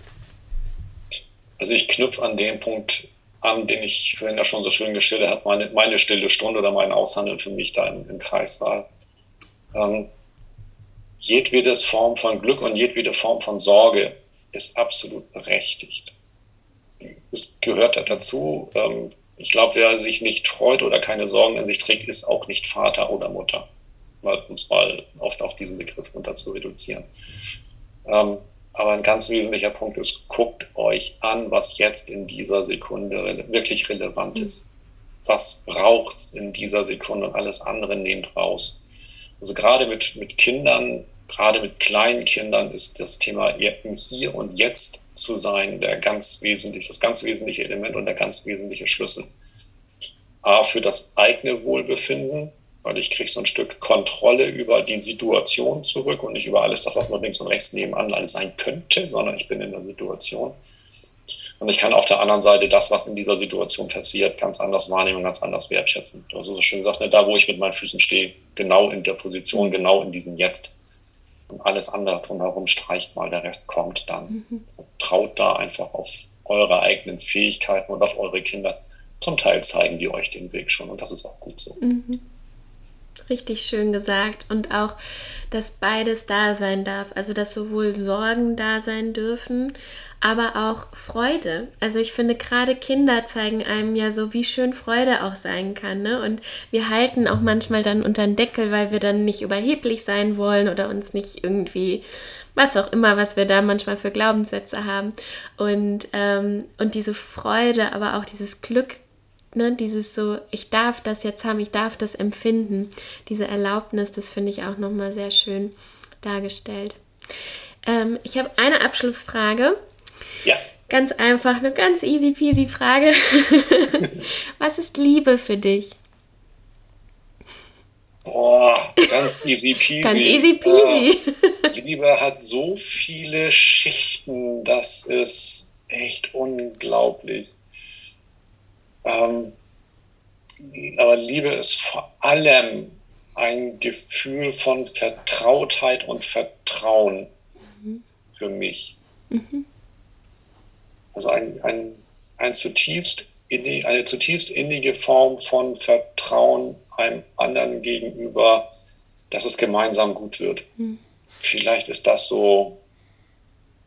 Also ich knüpfe an den Punkt an, den ich vorhin ja schon so schön gestellt habe, meine, meine stille Stunde oder mein Aushandeln für mich da im, im Kreissaal. Ähm, jedwede Form von Glück und jedwede Form von Sorge ist absolut berechtigt. Es gehört dazu. Ähm, ich glaube, wer sich nicht freut oder keine Sorgen in sich trägt, ist auch nicht Vater oder Mutter. Um es mal oft auf diesen Begriff runter zu reduzieren. Ähm, aber ein ganz wesentlicher Punkt ist, guckt euch an, was jetzt in dieser Sekunde wirklich relevant mhm. ist. Was braucht es in dieser Sekunde und alles andere nehmt raus. Also gerade mit, mit Kindern gerade mit kleinen Kindern ist das Thema im Hier und Jetzt zu sein der ganz wesentlich, das ganz wesentliche Element und der ganz wesentliche Schlüssel. A, für das eigene Wohlbefinden, weil ich kriege so ein Stück Kontrolle über die Situation zurück und nicht über alles das, was noch links und rechts nebenan alles sein könnte, sondern ich bin in der Situation. Und ich kann auf der anderen Seite das, was in dieser Situation passiert, ganz anders wahrnehmen, ganz anders wertschätzen. Du hast so schön gesagt, ne, da wo ich mit meinen Füßen stehe, genau in der Position, genau in diesem Jetzt. Und alles andere drumherum streicht mal, der Rest kommt dann. Mhm. Traut da einfach auf eure eigenen Fähigkeiten und auf eure Kinder. Zum Teil zeigen die euch den Weg schon und das ist auch gut so. Mhm. Richtig schön gesagt. Und auch, dass beides da sein darf. Also, dass sowohl Sorgen da sein dürfen, aber auch Freude. Also ich finde, gerade Kinder zeigen einem ja so, wie schön Freude auch sein kann. Ne? Und wir halten auch manchmal dann unter den Deckel, weil wir dann nicht überheblich sein wollen oder uns nicht irgendwie, was auch immer, was wir da manchmal für Glaubenssätze haben. Und, ähm, und diese Freude, aber auch dieses Glück, ne? dieses so, ich darf das jetzt haben, ich darf das empfinden, diese Erlaubnis, das finde ich auch nochmal sehr schön dargestellt. Ähm, ich habe eine Abschlussfrage. Ja. Ganz einfach, eine ganz easy peasy Frage. Was ist Liebe für dich? Boah, ganz easy peasy. ganz easy peasy. Äh, Liebe hat so viele Schichten, das ist echt unglaublich. Ähm, aber Liebe ist vor allem ein Gefühl von Vertrautheit und Vertrauen mhm. für mich. Mhm. Also ein, ein, ein zutiefst eine zutiefst innige Form von Vertrauen einem anderen gegenüber, dass es gemeinsam gut wird. Hm. Vielleicht ist das so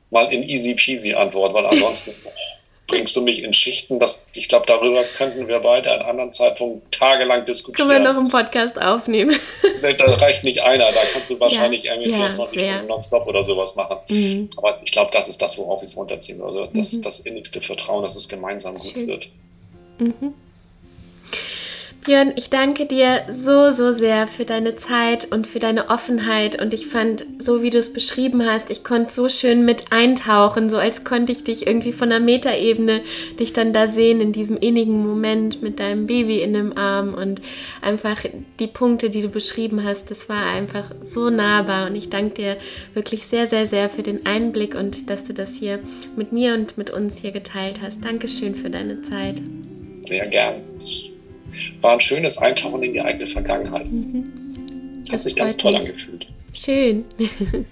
mal in easy peasy Antwort, weil ansonsten bringst du mich in Schichten. Das, ich glaube, darüber könnten wir beide an anderen Zeitpunkt tagelang diskutieren. Können wir noch einen Podcast aufnehmen? da reicht nicht einer. Da kannst du wahrscheinlich ja, irgendwie 24 ja, Stunden nonstop oder sowas machen. Mhm. Aber ich glaube, das ist das, worauf ich es runterziehen würde. Das, mhm. das innigste Vertrauen, dass es gemeinsam gut Schön. wird. Mhm. Björn, ich danke dir so, so sehr für deine Zeit und für deine Offenheit. Und ich fand, so wie du es beschrieben hast, ich konnte so schön mit eintauchen, so als konnte ich dich irgendwie von der Metaebene dich dann da sehen in diesem innigen Moment mit deinem Baby in dem Arm und einfach die Punkte, die du beschrieben hast, das war einfach so nahbar. Und ich danke dir wirklich sehr, sehr, sehr für den Einblick und dass du das hier mit mir und mit uns hier geteilt hast. Dankeschön für deine Zeit. Sehr gern war ein schönes Eintauchen in die eigene Vergangenheit. Mhm. Hat sich ganz toll mich. angefühlt. Schön.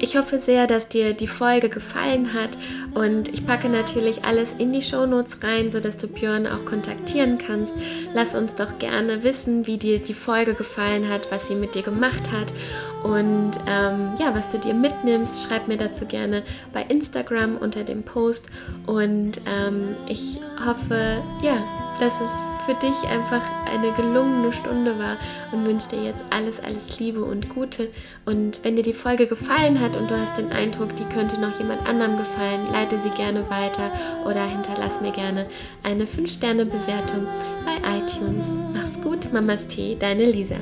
Ich hoffe sehr, dass dir die Folge gefallen hat und ich packe natürlich alles in die Shownotes rein, sodass du Björn auch kontaktieren kannst. Lass uns doch gerne wissen, wie dir die Folge gefallen hat, was sie mit dir gemacht hat und ähm, ja, was du dir mitnimmst. Schreib mir dazu gerne bei Instagram unter dem Post und ähm, ich hoffe, ja, dass es für dich einfach eine gelungene Stunde war und wünsche dir jetzt alles, alles Liebe und Gute. Und wenn dir die Folge gefallen hat und du hast den Eindruck, die könnte noch jemand anderem gefallen, leite sie gerne weiter oder hinterlass mir gerne eine 5-Sterne-Bewertung bei iTunes. Mach's gut, Mamas Tee, deine Lisa.